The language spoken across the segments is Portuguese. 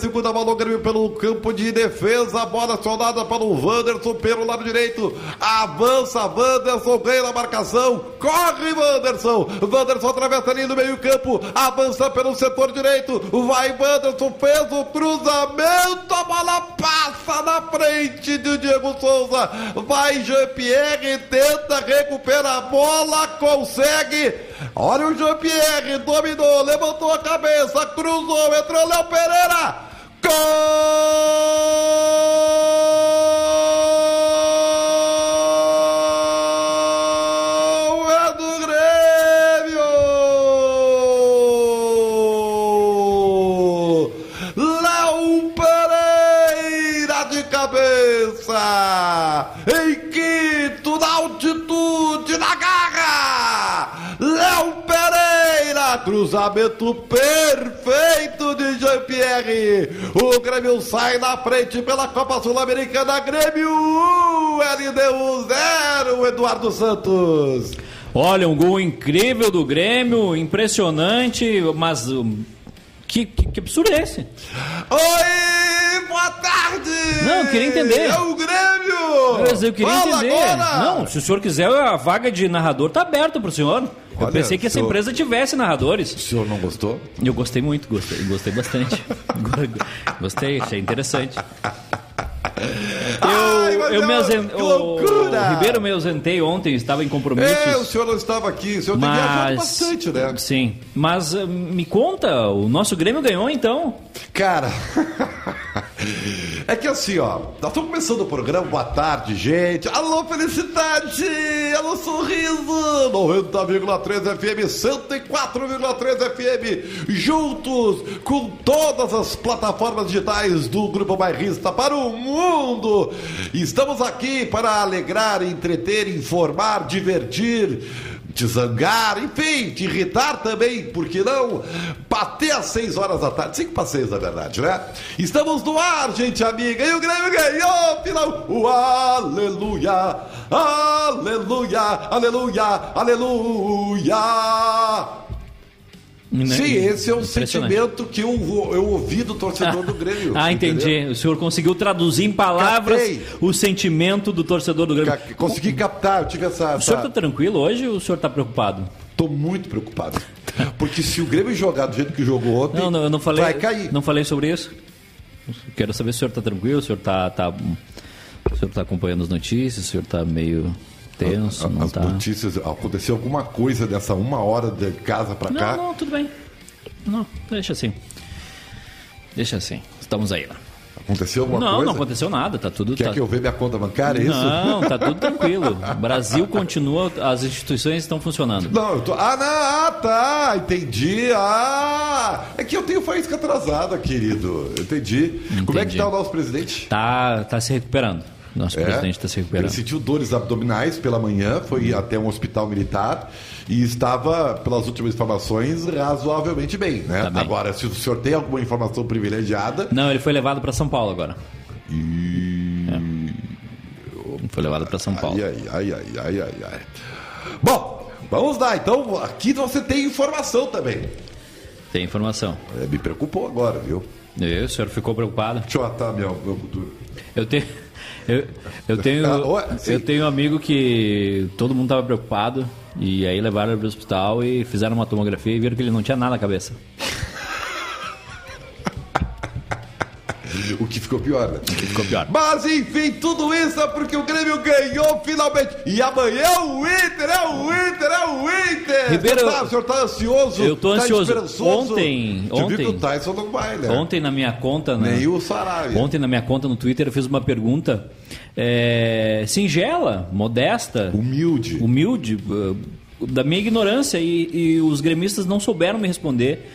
segunda bola do Grêmio pelo campo de defesa. Bola acionada pelo Wanderson pelo lado direito. Avança Wanderson, ganha na marcação. Corre Wanderson. Wanderson atravessa ali no meio-campo. Avança pelo setor direito. Vai Wanderson, fez o cruzamento. A bola passa na frente do Diego Souza. Vai Jean-Pierre, tenta recuperar a bola, consegue. Olha o Jean-Pierre, dominou, levantou a cabeça, cruzou, entrou Léo Pereira. Gol! Cruzamento perfeito de Jean-Pierre! O Grêmio sai na frente pela Copa Sul-Americana. Grêmio 1, LDU 0, Eduardo Santos! Olha, um gol incrível do Grêmio, impressionante, mas um, que, que, que absurdo é esse? Oi, boa tarde! Não, eu queria entender. É o Grêmio! Mas eu queria Fala entender. agora! Não, se o senhor quiser, a vaga de narrador está aberta para o senhor. Eu Olha, pensei que essa senhor- empresa tivesse narradores. O senhor não gostou? Eu gostei muito, gostei, gostei bastante. gostei, achei interessante. Ai, Eu, mas eu é me uma- ausen- que o- Ribeiro me ausentei ontem, estava em compromissos. É, o senhor não estava aqui. O senhor tem viajado Mas. bastante, né? Sim. Mas eh, me conta, o nosso Grêmio ganhou então? Cara, é que assim, ó, nós estamos começando o programa, boa tarde, gente. Alô, felicidade! Alô, sorriso! 90,3 FM, 104,3 FM, juntos com todas as plataformas digitais do Grupo Bairrista para o mundo. Estamos aqui para alegrar, entreter, informar, divertir te zangar, enfim, te irritar também, por que não? Bater às 6 horas da tarde, 5 para 6 na verdade, né? Estamos no ar, gente amiga, e o Grêmio ganhou, final, o aleluia, aleluia, aleluia, aleluia. Sim, esse é o Impressionante. sentimento que eu, eu ouvi do torcedor do Grêmio. Ah, entendeu? entendi. O senhor conseguiu traduzir em palavras Captei. o sentimento do torcedor do Grêmio. Consegui captar, eu tive essa. O senhor essa... está tranquilo hoje ou o senhor está preocupado? Tô muito preocupado. Porque se o Grêmio jogar do jeito que jogou ontem, Não, não, eu não falei. vai cair. Não falei sobre isso. Quero saber se o senhor está tranquilo, o senhor está tá, o senhor tá acompanhando as notícias, o senhor está meio tenso, não As tá? notícias, aconteceu alguma coisa dessa uma hora de casa pra cá. Não, não, tudo bem. Não, deixa assim. Deixa assim. Estamos aí. Lá. Aconteceu alguma não, coisa? não aconteceu nada, tá tudo Quer tá... que eu veja minha conta bancária, é isso? Não, tá tudo tranquilo. O Brasil continua, as instituições estão funcionando. Não, eu tô. Ah, não, ah, tá, entendi. Ah, é que eu tenho faísca atrasada, querido. Entendi. Como é que Entendi. tá o nosso presidente? Tá, tá se recuperando. Nosso É? presidente está se Ele recuperando. sentiu dores abdominais pela manhã, foi até um hospital militar e estava, pelas últimas informações, razoavelmente bem, né? Tá bem. Agora, se o senhor tem alguma informação privilegiada, Não, ele foi levado para São Paulo agora. É. Foi levado para São Paulo. Ai, ai, ai, ai, ai, ai. Bom, vamos lá. Então, aqui você tem informação também. Tem informação. É, me preocupou agora, viu? E o senhor ficou preocupado? Deixa eu atar meu, meu futuro. Eu tenho. Eu, eu tenho, Ah, eu tenho um amigo que todo mundo estava preocupado e aí levaram ele para o hospital e fizeram uma tomografia e viram que ele não tinha nada na cabeça. O que ficou pior, né? Ficou pior. Mas enfim, tudo isso é porque o Grêmio ganhou finalmente. E amanhã é o Inter, é o Inter, é o Inter. Ribeiro, o, senhor tá, o senhor tá ansioso? eu tô tá ansioso. Ontem- ontem- que o Tyson não vai, né? Ontem na minha conta. né? Nem o Saraiva. Ontem na minha conta no Twitter eu fiz uma pergunta é, singela, modesta, Humilde. humilde, uh, da minha ignorância e, e os gremistas não souberam me responder.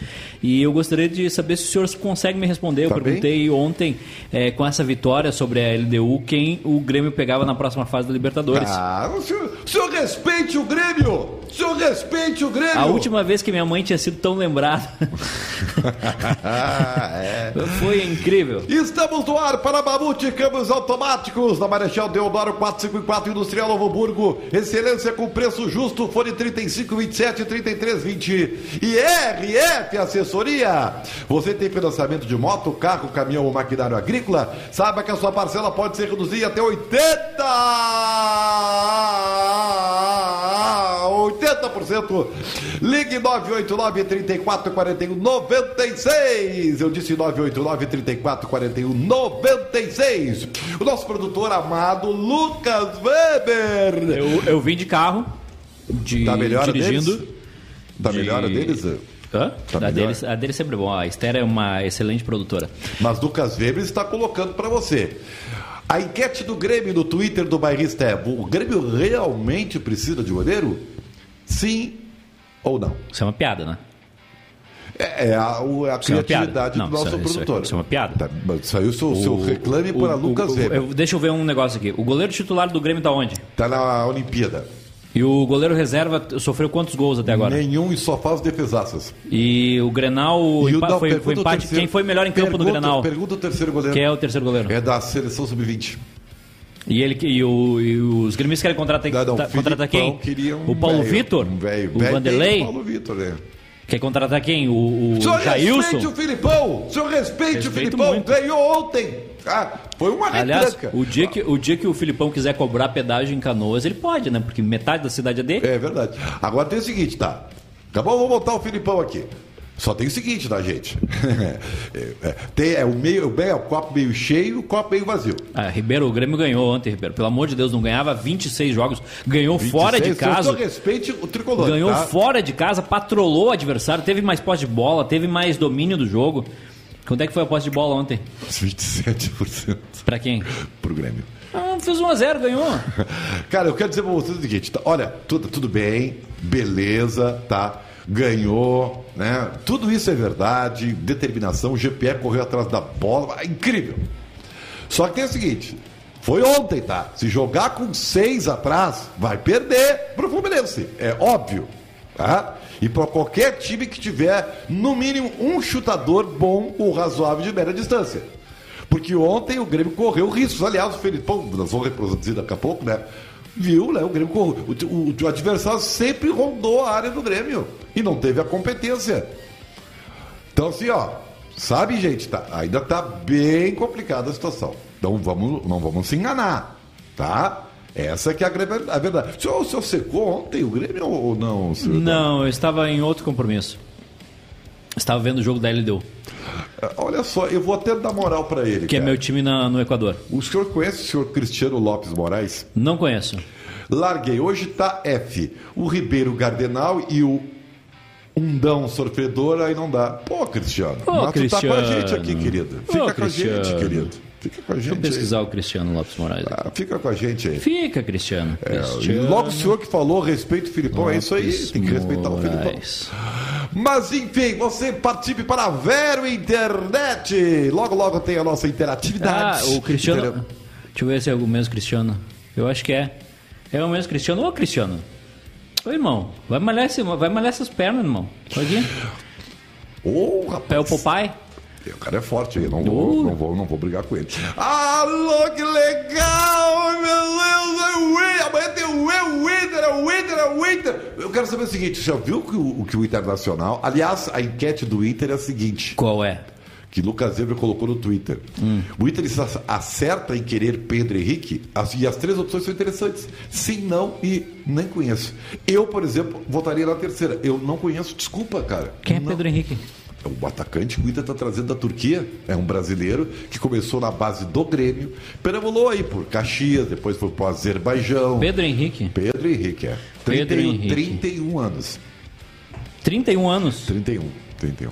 E eu gostaria de saber se o senhor consegue me responder. Eu Tá perguntei ontem, é, com essa vitória sobre a LDU, quem o Grêmio pegava na próxima fase da Libertadores. Ah, o senhor, o senhor respeite o Grêmio! Senhor respeite o Grêmio! A última vez que minha mãe tinha sido tão lembrada. É. Foi incrível. Estamos no ar para Mamute Câmbios Automáticos, na Marechal Deodoro 454 Industrial Novo Burgo. Excelência com preço justo, fone 35, 27, 33, 20. E RF assessoria. Você tem financiamento de moto, carro, caminhão ou maquinário agrícola? Saiba que a sua parcela pode ser reduzida até 80! 80%. Ligue 989 34 41 96. Eu disse 989 34 41 96. O nosso produtor amado Lucas Weber. Eu, eu vim de carro, de, Tá melhor a dirigindo. deles? Da de- melhora deles? Hã? Tá a, melhor? deles, a deles sempre bom. A Esther é uma excelente produtora. Mas Lucas Weber está colocando para você. A enquete do Grêmio no Twitter do bairrista é: o Grêmio realmente precisa de goleiro? Sim ou não? Isso é uma piada, né? É, é a, o- a é criatividade Não, do nosso isso é- é- produtor. isso é uma piada. Tá, isso aí é o seu, seu reclame para O- Lucas o- eu- deixa eu ver um negócio aqui. O goleiro titular do Grêmio tá onde? Tá na Olimpíada. E o goleiro reserva sofreu quantos gols até agora? Nenhum e só faz defesaças. E o Grenal E o- não, foi, foi o empate. terceiro- Quem foi melhor em campo no pergunta- Grenal? Pergunta o terceiro goleiro. Quem é o terceiro goleiro? É da seleção sub-20. E, ele, e, o- e os gremistas querem contratar, não, ta- contratar quem? Um o Paulo Vitor? Um velho. o Vanderlei? Paulo Vitor, né? Quer contratar quem? O, o O senhor respeite Jailson? o Filipão! O senhor respeite Respeito o Filipão! muito. Ganhou ontem! Ah, foi uma Aliás, retranca. o dia, que, o dia que o Filipão quiser cobrar pedágio em Canoas, ele pode, né? Porque metade da cidade é dele. É verdade. Agora tem o seguinte, tá? Acabou, vou botar o Filipão aqui. Só tem o seguinte, tá, gente? É, é, tem, é, o meio, é o copo meio cheio e o copo meio vazio. Ah, Ribeiro, o Grêmio ganhou ontem, Ribeiro. Pelo amor de Deus, não ganhava 26 jogos. Ganhou fora de 26, casa. O respeite o tricolor. Ganhou tá? fora de casa, patrolou o adversário, teve mais posse de bola, teve mais domínio do jogo. Quanto é que foi a posse de bola ontem? 27% Pra quem? pro Grêmio. Ah, fez 1x0, ganhou. Cara, eu quero dizer pra vocês o seguinte: tá, olha, tudo, tudo bem, beleza, tá? Ganhou, né? Tudo isso é verdade, determinação, o GPE correu atrás da bola, é incrível. Só que tem o seguinte: foi ontem, tá? Se jogar com seis atrás, vai perder pro Fluminense. É óbvio, tá? E para qualquer time que tiver, no mínimo, um chutador bom ou razoável de média distância. Porque ontem o Grêmio correu riscos. Aliás, o Felipão, nós vamos reproduzir daqui a pouco, né? Viu, né? O Grêmio. O, o- o adversário sempre rondou a área do Grêmio e não teve a competência. Então, assim, ó, sabe, gente, tá, ainda tá bem complicada a situação. Então, vamos, não vamos se enganar, tá? Essa que é a, a verdade. O senhor, o senhor secou ontem o Grêmio ou não? senhor? Não, eu estava em outro compromisso. Estava vendo o jogo da LDU, Olha só, eu vou até dar moral pra ele. que é cara. meu time na- no Equador. O senhor conhece o senhor Cristiano Lopes Moraes? Não conheço. Larguei. Hoje tá F. O Ribeiro Gardenal e o Undão Sofredor, aí não dá. Pô, Cristiano. Ô, mas tu tá com a Cristiano. gente aqui, querido. Ô, Fica com a gente, Cristiano. querido. Fica com a gente. Deixa eu aí. pesquisar o Cristiano Lopes Moraes. Ah, fica com a gente aí. Fica, Cristiano. É, Cristiano logo o senhor que falou, respeito o Filipão, é isso aí, Lopes tem que respeitar o Filipão. Mas enfim, você participe para a Vero Internet. Logo, logo tem a nossa Ah, interatividade. o Cristiano. Entendeu? Deixa eu ver se é o mesmo Cristiano. Eu acho que é. É o mesmo Cristiano. Ô, Cristiano. Ô, irmão. Vai malhar, esse, vai malhar essas pernas, irmão. Olha aqui. Ô, rapaz. É o Popeye. O cara é forte aí, não vou, não vou, não vou brigar com ele. Alô, que legal! Meu Deus, é o! Amanhã tem o Inter, é o Inter, é o Inter! Eu quero saber o seguinte, você já viu que o, que o Internacional... Aliás, a enquete do Inter é a seguinte, Qual é? que Lucas Zebra colocou no Twitter. O Inter acerta em querer Pedro Henrique as- e as três opções são interessantes. Sim, não e nem conheço. Eu, por exemplo, votaria na terceira. Eu não conheço, desculpa, cara. Quem é Não. Pedro Henrique? É o atacante que o Inter está trazendo da Turquia. É um brasileiro que começou na base do Grêmio, perambulou aí por Caxias, depois foi para o Azerbaijão. Pedro Henrique. Pedro Henrique, é. Pedro 31, Henrique. 31 anos. 31 anos. 31, 31.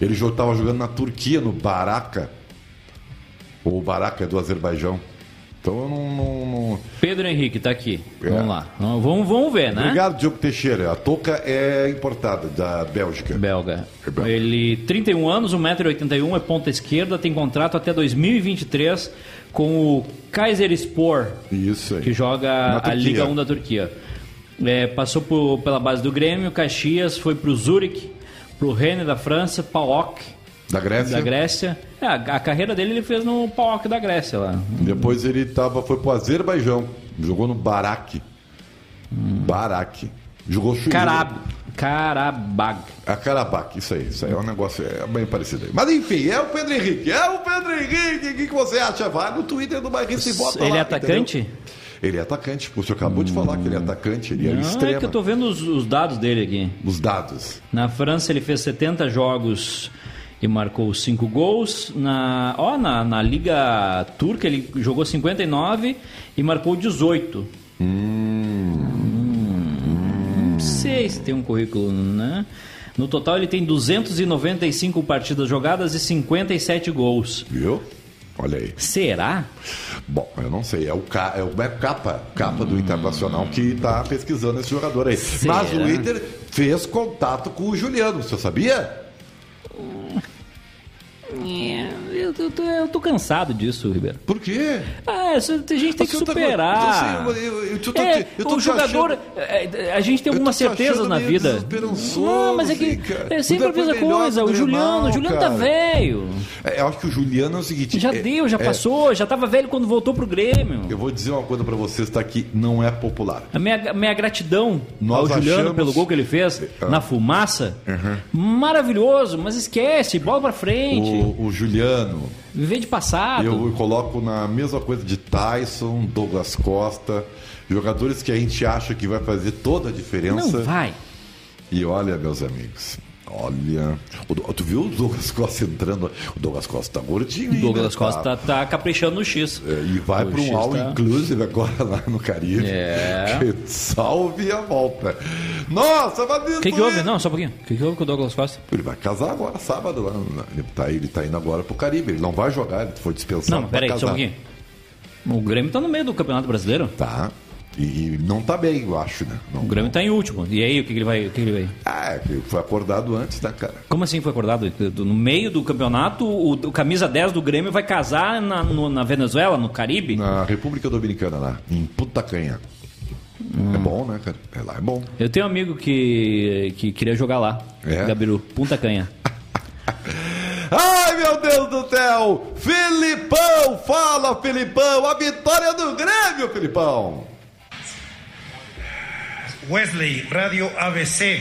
Ele estava jogando na Turquia, no Baraka. O Baraka é do Azerbaijão. Então eu não. não- não- Pedro Henrique, tá aqui. É. Vamos lá. Vamos, vamos- ver, né? Obrigado, Diogo Teixeira. A touca é importada da Bélgica. Belga. É belga. Ele, 31 anos, 1,81m, é ponta esquerda, tem contrato até 2023 com o Kayserispor, Isso aí. que joga a. Liga 1 da Turquia. É, passou por- pela base do Grêmio, Caxias, foi pro Zurich, pro Rennes da França, PAOK Da Grécia. da Grécia. É, a, carreira dele ele fez no PAOK da Grécia lá. Depois ele tava, foi pro Azerbaijão. Jogou no Barak. Barak. Jogou chu- Carab. Karabag. A Karabakh, isso aí, isso aí é um negócio é bem parecido aí. Mas enfim, é o Pedro Henrique, é o Pedro Henrique, o que, que você acha? Vai no Twitter do Bairrista e bota Ele lá, é atacante? entendeu? Ele é atacante, o senhor acabou de falar que ele é atacante, ele é Não, extremo. é que eu tô vendo os, os dados dele aqui. Os dados. Na França ele fez 70 jogos e marcou 5 gols. Na, ó, na, na Liga Turca ele jogou 59 e marcou 18. Hum, Não sei se tem um currículo, né? No total ele tem 295 partidas jogadas e 57 gols. Viu? Olha aí. Será? Bom, eu não sei, é o, ca, é o é capa, capa do Internacional que está pesquisando esse jogador aí. Será? Mas o Inter fez contato com o Juliano, você sabia? É, eu, eu tô, eu tô cansado disso, Ribeiro. Por quê? Ah, a gente tem que superar. É, o jogador, é, a gente tem algumas certezas na vida. Não, mas é que é sempre a Ainda foi mesma coisa. O o Juliano, o Juliano tá velho. É, eu acho que o Juliano é o seguinte. Já é- deu, já é- passou, já tava velho quando voltou pro Grêmio. Eu vou dizer uma coisa pra vocês, tá aqui, não é popular. A minha, minha gratidão Nós ao Juliano achamos- pelo gol que ele fez Ah. na fumaça. Maravilhoso, mas esquece, bola pra frente. O, o Juliano, Viver de passado. eu coloco na mesma coisa de Tyson, Douglas Costa, jogadores que a gente acha que vai fazer toda a diferença. Não vai. E olha, meus amigos, olha. o tu viu o Douglas Costa entrando? O Douglas Costa tá gordinho. O Douglas né? Costa Tá- tá, caprichando no X. É, E vai para um X all tá- inclusive agora lá no Caribe. É. Que salve a volta. Nossa, mas O que, que houve? é- Não, só um pouquinho. O que, que houve com o Douglas Costa? Ele vai casar agora, sábado. Lá, ele, tá, ele tá indo agora pro Caribe. Ele não vai jogar, ele foi dispensado. Não, peraí, só um pouquinho. O Grêmio tá no meio do Campeonato Brasileiro. Tá. E, não tá bem, eu acho, né? Não, O Grêmio tá em último. E aí, o que, que ele vai. O que, que ele vai? Ah, é foi acordado antes, né, cara? Como assim foi acordado? No meio do campeonato, o, o camisa 10 do Grêmio vai casar na, no- na Venezuela, no Caribe? Na República Dominicana, lá, em Putacanha. Hum. É bom, né, cara? É lá, é bom. Eu tenho um amigo que, que queria jogar lá. É? Gabiru, Punta Canha. Ai, meu Deus do céu! Filipão! Fala, Filipão! A vitória do Grêmio, Filipão! Wesley, Radio ABC.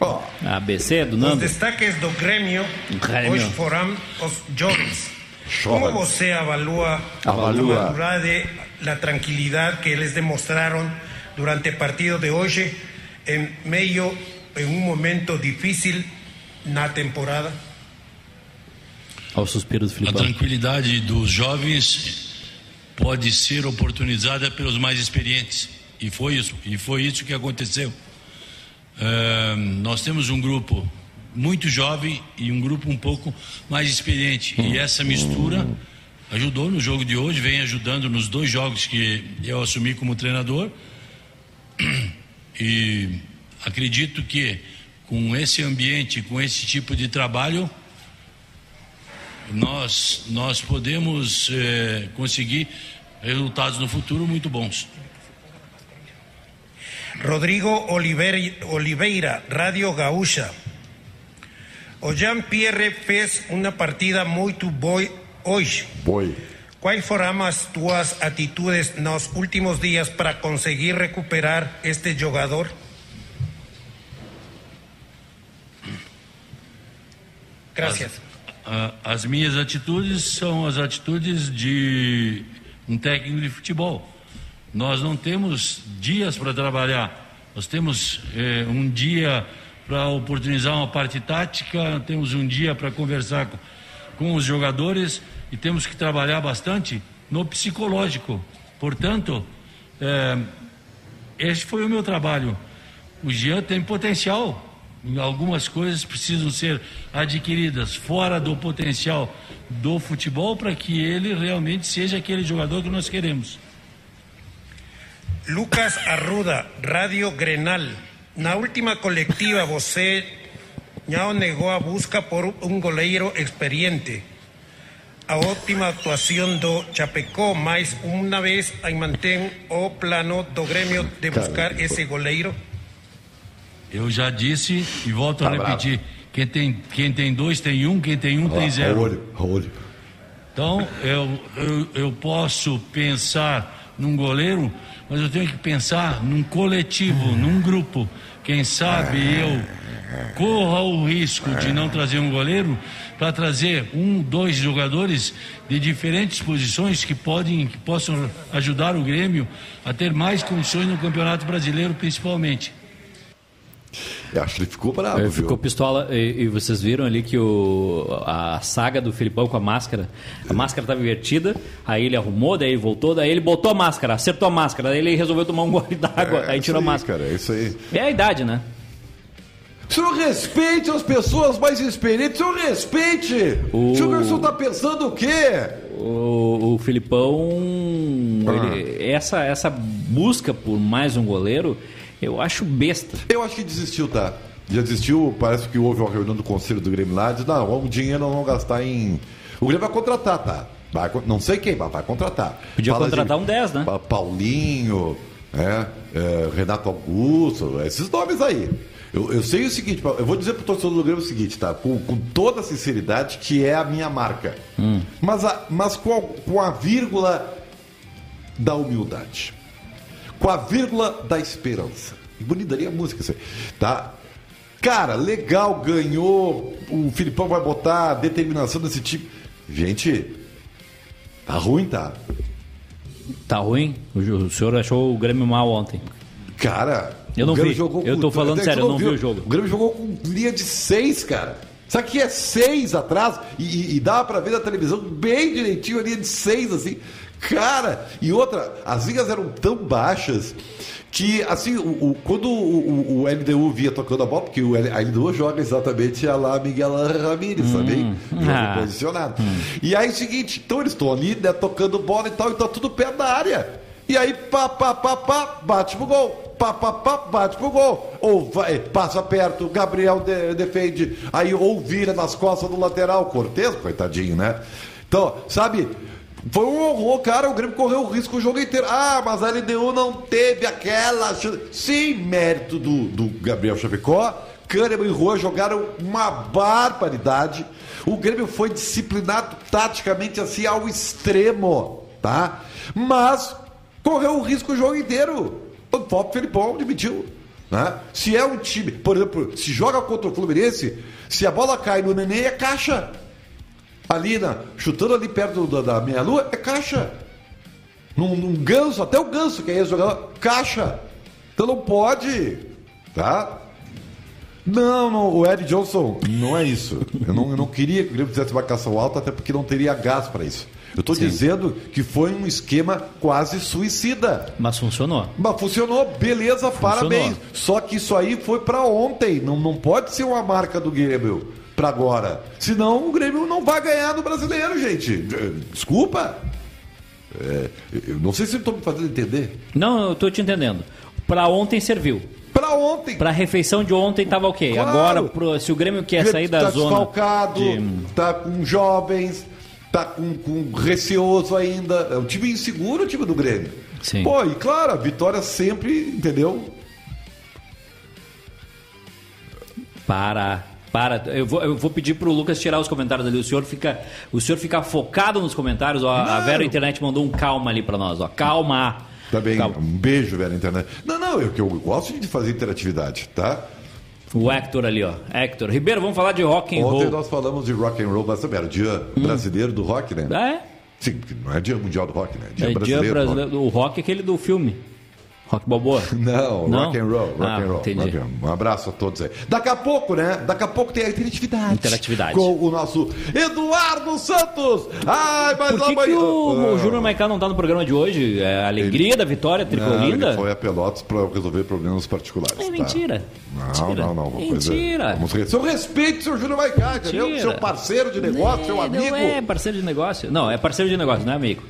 Ó, ABC do Os Nando. destaques do Grêmio, Grêmio. hoje foram os jovens. Como você avalua, Avalua. a madurez, la tranquilidad que eles demostraron durante el partido de hoje, en medio, en un momento difícil na temporada? Olha o suspiro do A tranquilidade dos jovens pode ser oportunizada pelos mais experientes. E foi isso, e foi isso que aconteceu. Nós temos um grupo muito jovem e um grupo um pouco mais experiente. E essa mistura ajudou no jogo de hoje, vem ajudando nos dois jogos que eu assumi como treinador. E acredito que com esse ambiente, com esse tipo de trabalho, nós, nós podemos eh, conseguir resultados no futuro muito bons. Rodrigo Oliveira, Radio Gaúcha. O Jean-Pierre fez uma partida muito boa hoje. boi. Quais foram as tuas atitudes nos últimos dias para conseguir recuperar este jogador? Gracias. A- As minhas atitudes são as atitudes de um técnico de futebol. Nós não temos dias para trabalhar. Nós temos eh, um dia para oportunizar uma parte tática, temos um dia para conversar com, com os jogadores e temos que trabalhar bastante no psicológico. Portanto, eh, esse foi o meu trabalho. O Jean tem potencial. Algumas coisas precisam ser adquiridas fora do potencial do futebol para que ele realmente seja aquele jogador que nós queremos. Lucas Arruda, Radio Grenal. Na última colectiva, você não negou a busca por um goleiro experiente. A ótima atuação do Chapecó, mais uma vez aí mantém o plano do Grêmio de buscar esse goleiro? Eu já disse e volto Tá a repetir: quem tem, quem tem dois tem um, quem tem um tem Ó, zero. Olho. Então, eu, eu, eu posso pensar num goleiro, mas eu tenho que pensar num coletivo, num grupo. Quem sabe eu corra o risco de não trazer um goleiro para trazer um, dois jogadores de diferentes posições que podem, que possam ajudar o Grêmio a ter mais condições no Campeonato Brasileiro, principalmente. Eu acho que ele ficou bravo. Ele viu? ficou pistola e, e vocês viram ali que o, a saga do Filipão com a máscara, a máscara estava invertida, aí ele arrumou, daí ele voltou, daí ele botou a máscara, acertou a máscara, daí ele resolveu tomar um gole d'água, É aí tirou a máscara. Cara, é isso aí. É a idade, né? Senhor respeite as pessoas mais experientes, senhor respeite! O- O senhor tá pensando o quê? O, o Filipão, Ah. ele- essa, essa busca por mais um goleiro, eu acho besta. Eu acho que desistiu, tá? Já desistiu, parece que houve uma reunião do conselho do Grêmio lá, diz, não, o dinheiro não vamos gastar em... O Grêmio vai contratar, tá? Vai, não sei quem, mas vai contratar. Podia Fala contratar de um 10, né? Pa- Paulinho, é, é, Renato Augusto, esses nomes aí. Eu, eu sei o seguinte, eu vou dizer pro torcedor do Grêmio o seguinte, tá? Com, com toda sinceridade, que é a minha marca. Hum. Mas, a, mas com, a, com a vírgula da humildade. Com a vírgula da esperança. Bonitaria a música, isso aí, tá? Cara, legal, ganhou. O Filipão vai botar determinação nesse time. Gente, tá ruim, tá? Tá ruim? O, senhor achou o Grêmio mal ontem. Cara, Eu não vi. Eu tô falando Até sério, eu não vi o jogo. O Grêmio jogou com linha de seis, cara. Sabe que é seis atrás? E, e, e dava pra ver na televisão bem direitinho a linha de seis, assim. Cara, e outra, as linhas eram tão baixas que, assim, o, o- quando o, o- o LDU via tocando a bola, porque o a LDU joga exatamente a lá Miguel Ramírez, sabe? Jogo Ah. posicionado. E aí, é o seguinte, então eles estão ali, né, tocando bola e tal, e tá tudo perto da área. E aí, pá, pá, pá, pá, bate pro gol. Pá, pá, pá, bate pro gol. Ou vai, passa perto, Gabriel de- defende, aí ou vira nas costas do lateral, Cortez, coitadinho, né? Então, sabe, foi um horror, cara, o Grêmio correu o risco o jogo inteiro. Ah, mas a LDU não teve aquela... Sim, mérito do, do Gabriel Chapecó, Kahneman e Rua jogaram uma barbaridade. O Grêmio foi disciplinado taticamente assim ao extremo, tá? Mas correu o risco o jogo inteiro. O próprio Felipão admitiu. Né? Se é um time, por exemplo, se joga contra o Fluminense, se a bola cai no Nenê, é caixa. Ali, na, chutando ali perto da, da meia-lua, é caixa. Num, num ganso, até o ganso que é jogador, caixa. Então não pode, tá? Não, não, o Ed Johnson, não é isso. Eu não, eu não queria que o Grêmio fizesse marcação alta, até porque não teria gás para isso. Eu estou dizendo que foi um esquema quase suicida. Mas funcionou. Mas funcionou, beleza, parabéns. Funcionou. Só que isso aí foi para ontem, não, não pode ser uma marca do Grêmio para agora. Senão o Grêmio não vai ganhar no brasileiro, gente. Eh, Desculpa. É, eu não sei se eu estou me fazendo entender. Não, eu tô te entendendo. Pra ontem serviu. Para ontem. Pra refeição de ontem tava ok. Claro. Agora, pro- se o Grêmio quer sair da tá zona. desfalcado, de- tá com jovens, tá com, com receoso ainda. É um time inseguro, o time do Grêmio. Sim. Pô, e claro, a vitória sempre, entendeu? Para. Para. Eu vou, eu vou pedir pro Lucas tirar os comentários ali. O senhor fica, o senhor fica focado nos comentários. Ó, a. Vera Internet mandou um calma ali pra nós. Ó. Calma. Tá bem, Calma. um beijo, velho, internet. Não, não, eu, que eu gosto de fazer interatividade, tá? O Hector ali, ó. Hector. Ribeiro, vamos falar de rock and Ontem roll. nós falamos de rock and roll, mas era o dia brasileiro do rock, né? Ah, é? Sim, não é dia mundial do rock, né? É dia brasileiro. O rock é aquele do filme. Rock Balboa. Não, Não? rock and roll, rock Ah, and roll. entendi. rock and. Um abraço a todos aí. Daqui a pouco, né? Daqui a pouco tem a interatividade. Interatividade. Com o nosso Eduardo Santos. Ai, mas Por que, que amanhã- o, o Ah. Júnior Maiká não tá no programa de hoje? É a alegria da vitória Não, tricolinda? ele foi a Pelotas para resolver problemas particulares. É tá? mentira. Não, Mentira. não, não. Coisa- Mentira. Vamos Seu respeito, seu Júnior Maicá, entendeu? Seu parceiro de negócio, seu É, amigo. Não é parceiro de negócio. Não, é parceiro de negócio, não é amigo.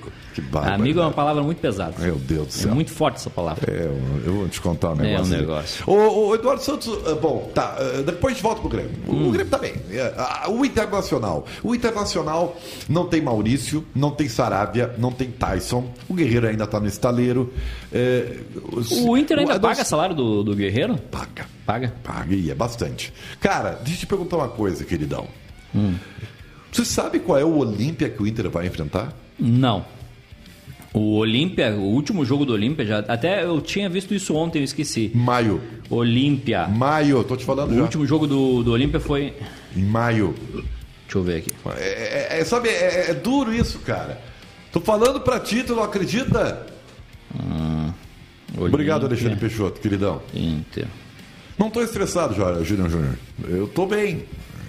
Amigo é uma palavra muito pesada. Meu Deus do É céu. muito forte essa palavra. É, eu, vou te contar um negócio. um aí. negócio. O, o Eduardo Santos, ah, bom, tá, ah, depois a gente volta pro Grêmio. O, Hum. o Grêmio tá bem. É, O Internacional. O Internacional não tem Maurício, não tem Saravia, não tem Tyson. O Guerreiro ainda tá no estaleiro. É, os- O Inter ainda a paga nossa- salário do, do Guerreiro? Paga. Paga. Paga e é bastante. Cara, deixa eu te perguntar uma coisa, queridão. Hum. Você sabe qual é o Olímpia que o Inter vai enfrentar? Não. O Olímpia, o último jogo do Olímpia, já, até eu tinha visto isso ontem, eu esqueci. Maio. Olímpia. Maio, tô te falando O já. último jogo do, do Olímpia foi. Em maio. Deixa eu ver aqui. É, é- é- sabe, é, é duro isso, cara. Tô falando pra ti, tu não acredita? Obrigado, Olímpia, Alexandre Peixoto, queridão. Inter. Não tô estressado, Júnior Júnior. Eu tô bem.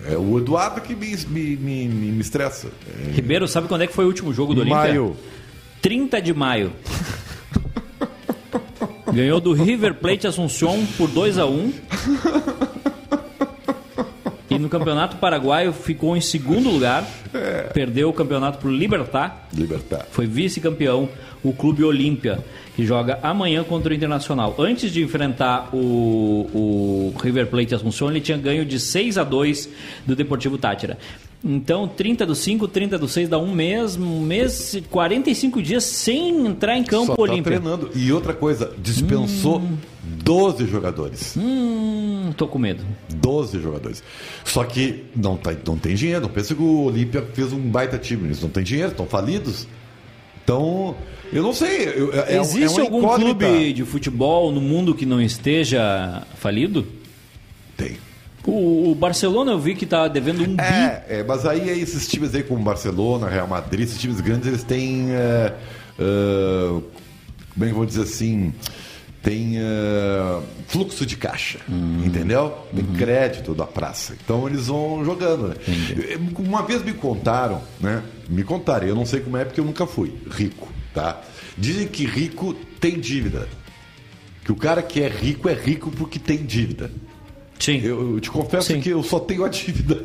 É o Eduardo que me, me, me, me- estressa. É, Ribeiro, sabe quando é que foi o último jogo do Olímpia? maio. 30 de maio. Ganhou do River Plate Assunción por 2 a 1 E no Campeonato Paraguaio ficou em segundo lugar. Perdeu o campeonato por Libertar. Libertar. Foi vice-campeão o Clube Olímpia, que joga amanhã contra o Internacional. Antes de enfrentar o, o River Plate Assunción, ele tinha ganho de 6 a 2 do Deportivo Tátira. Então, 30 do 5, 30 do 6 dá um mês, um mês, 45 dias sem entrar em campo Só tá Olímpia. treinando. E outra coisa, dispensou 12 jogadores. Hum, tô com medo. 12 jogadores. Só que não, tá, não tem dinheiro. Não pensa que o Olímpia fez um baita time. Eles não têm dinheiro, estão falidos. Então, eu não sei. eu- é- é um- Existe é algum incógnita. clube de futebol no mundo que não esteja falido? Tem. O, o Barcelona eu vi que tá devendo um bi É, é, mas aí é esses times aí como Barcelona, Real Madrid, esses times grandes, eles têm. é, é, como é que eu vou dizer assim? Tem é, fluxo de caixa, entendeu? Tem crédito da praça. Então eles vão jogando. Né? Uma vez me contaram, né? Me contaram, eu não sei como é porque eu nunca fui rico, tá? Dizem que rico tem dívida. Que o cara que é rico é rico porque tem dívida. Sim. Eu, eu te confesso Sim. que eu só tenho a dívida.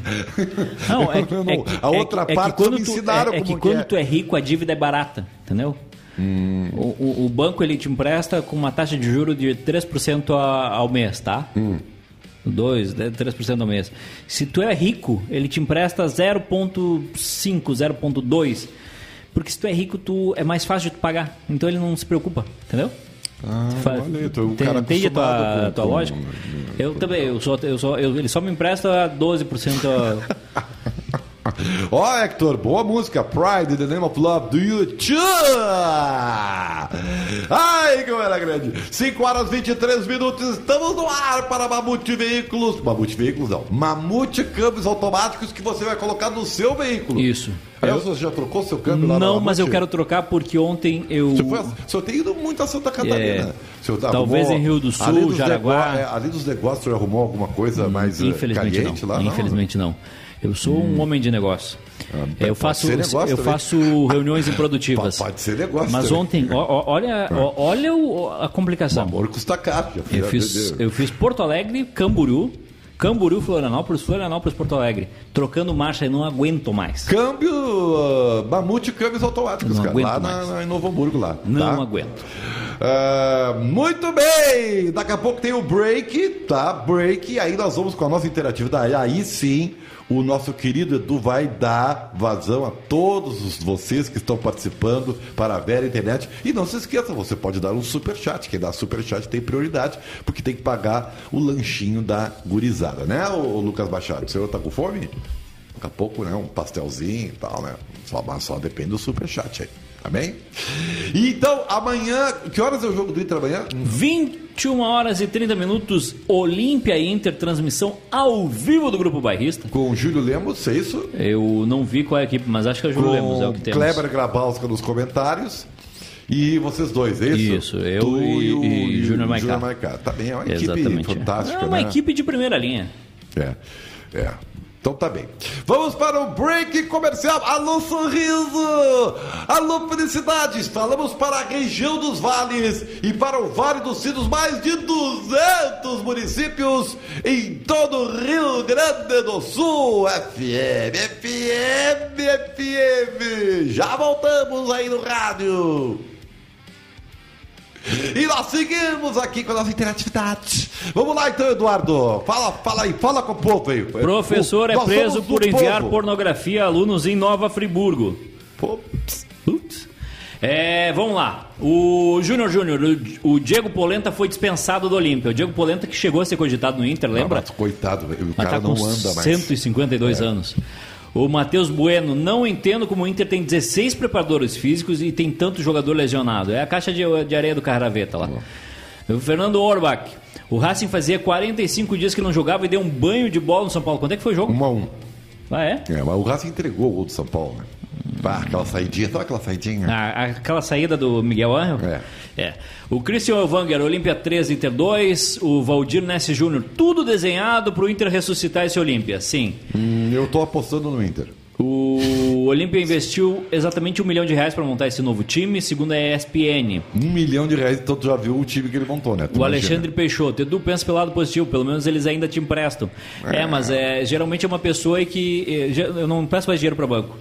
Não, é, que- Eu não- é a é outra é parte quando me tu- ensinaram é, é que que quando é. tu é rico, a dívida é barata, entendeu? Hum. O, o- o banco ele te empresta com uma taxa de juro de 3% a- ao mês, tá? Hum. 2, 3% ao mês. Se tu é rico, ele te empresta 0,5, 0,2. Porque se tu é rico, tu é mais fácil de tu pagar. Então ele não se preocupa, entendeu? Ah, faz- olha aí, é um Tem- cara Entende a tua, com- tua com- lógica? Eu também, eu só, eu só, eu- ele só me empresta 12% Ó, Hector, boa música. Pride the Name of Love do YouTube. Ai, como era grande. 5 horas 23 minutos. Estamos no ar para Mamute Veículos. Mamute Veículos não. Mamute câmbios automáticos que você vai colocar no seu veículo. Isso. Aí você já trocou seu câmbio lá Não, mas eu quero trocar porque ontem eu. Você foi, a- o senhor tem ido muito a Santa Catarina. É, talvez em Rio do Sul, dos Jaraguá. nego- é, além dos negócios, senhor arrumou alguma coisa mais eh, Infelizmente caliente não. lá? Não? Infelizmente não. Eu sou um homem de negócio. Ah, eu pode faço, negócio eu também. faço reuniões improdutivas. Pode- ser negócio Mas também. ontem, ó- olha, ó- olha o- a O complicação. amor custa caro. Eu fiz, eu fiz Porto Alegre, Camboriú, Camboriú, Florianópolis, Florianópolis, Porto Alegre. Trocando marcha e não aguento mais. Câmbio, uh, mamute câmbios automáticos, Não cara. aguento Lá mais. na, na- em Novo Hamburgo, lá. Não tá? aguento. Ah, muito bem! Daqui a pouco tem o break, tá? Break, aí nós vamos com a nossa interatividade. Aí sim, o nosso querido Edu vai dar vazão a todos os- vocês que estão participando para a Vera Internet. E não se esqueça, você pode dar um superchat. Quem dá superchat tem prioridade, porque tem que pagar o lanchinho da gurizada, né, o Lucas Machado? O senhor tá com fome? Daqui a pouco, né? Um pastelzinho e tal, né? Só, só depende do superchat aí. Tá bem? Então, amanhã. Que horas é o jogo do Inter amanhã? 21 horas e 30 minutos, Olímpia Inter, transmissão ao vivo do Grupo Bairrista. Com o Júlio Lemos, é isso? Eu não vi qual é a equipe, mas acho que é o Júlio Lemos, é o que Com temos. Kleber Grabalska nos comentários. E vocês dois, é isso? Isso, eu Tu e- o- e o Júnior Maicá. Tá bem, é uma equipe Exatamente. fantástica, é uma né? equipe de primeira linha. É, é. Então tá bem. Vamos para o break comercial. Alô, sorriso! Alô, felicidades! Falamos para a região dos vales e para o Vale dos Sinos, mais de 200 municípios em todo o Rio Grande do Sul. FM, FM, FM. Já voltamos aí no rádio. E nós seguimos aqui com a nossa interatividade. Vamos lá então, Eduardo. Fala, fala aí, fala com o povo aí. Professor é Nós preso por enviar povo. pornografia a alunos em Nova Friburgo. É, vamos lá. O Júnior Júnior, o, o Diego Polenta foi dispensado do Olímpia. O Diego Polenta que chegou a ser cogitado no Inter, lembra? mas coitado, o Mas cara tá não anda mais. 152 anos. O Matheus Bueno, não entendo como o Inter tem 16 preparadores físicos e tem tanto jogador lesionado. É a caixa de, de areia do Carraveta lá. O Fernando Orbach. O Racing fazia 45 dias que não jogava e deu um banho de bola no São Paulo. Quanto é que foi o jogo? 1 a 1 Ah, é? É, mas o Racing entregou o gol do São Paulo, né? Bah, aquela saidinha, sabe aquela saidinha? Ah, aquela saída do Miguel Angel? É. é. O Christian Elvanger, Olímpia 3, Inter 2. O Valdir Ness Júnior, tudo desenhado pro Inter ressuscitar esse Olímpia, sim. Hum, eu tô apostando no Inter. O Olímpia investiu exatamente um milhão de reais para montar esse novo time, segundo a ESPN. Um milhão de reais, então tu já viu o time que ele montou, né? Tu O imagina. Alexandre Peixoto, Edu pensa pelo lado positivo, pelo menos eles ainda te emprestam. É, mas é, geralmente é uma pessoa que. é, Eu não peço mais dinheiro para banco.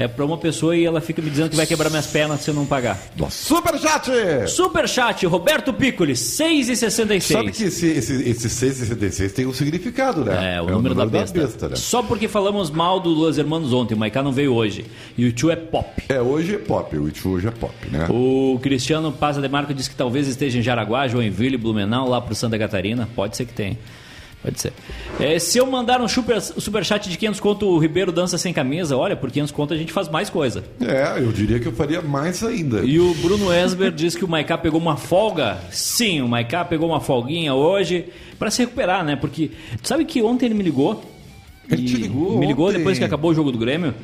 É para uma pessoa e ela fica me dizendo que vai quebrar minhas pernas se eu não pagar. Nossa, Superchat! Superchat, Roberto Piccoli, 6,66. Sabe que esse, esse, esse 666 tem um significado, né? É, o número, da, besta. né? Só porque falamos mal do Los Hermanos ontem, o Maiká não veio hoje. E o tio é pop. É, hoje é pop, o Itu hoje é pop, né? O Cristiano Passa de Marco disse que talvez esteja em Jaraguá, Joinville, Blumenau, lá pro Santa Catarina. Pode ser que tenha. Pode ser. É, se eu mandar um super, superchat de 500 conto, o Ribeiro dança sem camisa, olha, por 500 conto a gente faz mais coisa. É, eu diria que eu faria mais ainda. E o Bruno Esber diz que o Maiká pegou uma folga. Sim, o Maiká pegou uma folguinha hoje para se recuperar, né? Porque sabe que ontem ele me ligou. Ele te ligou Me ligou ontem? depois que acabou o jogo do Grêmio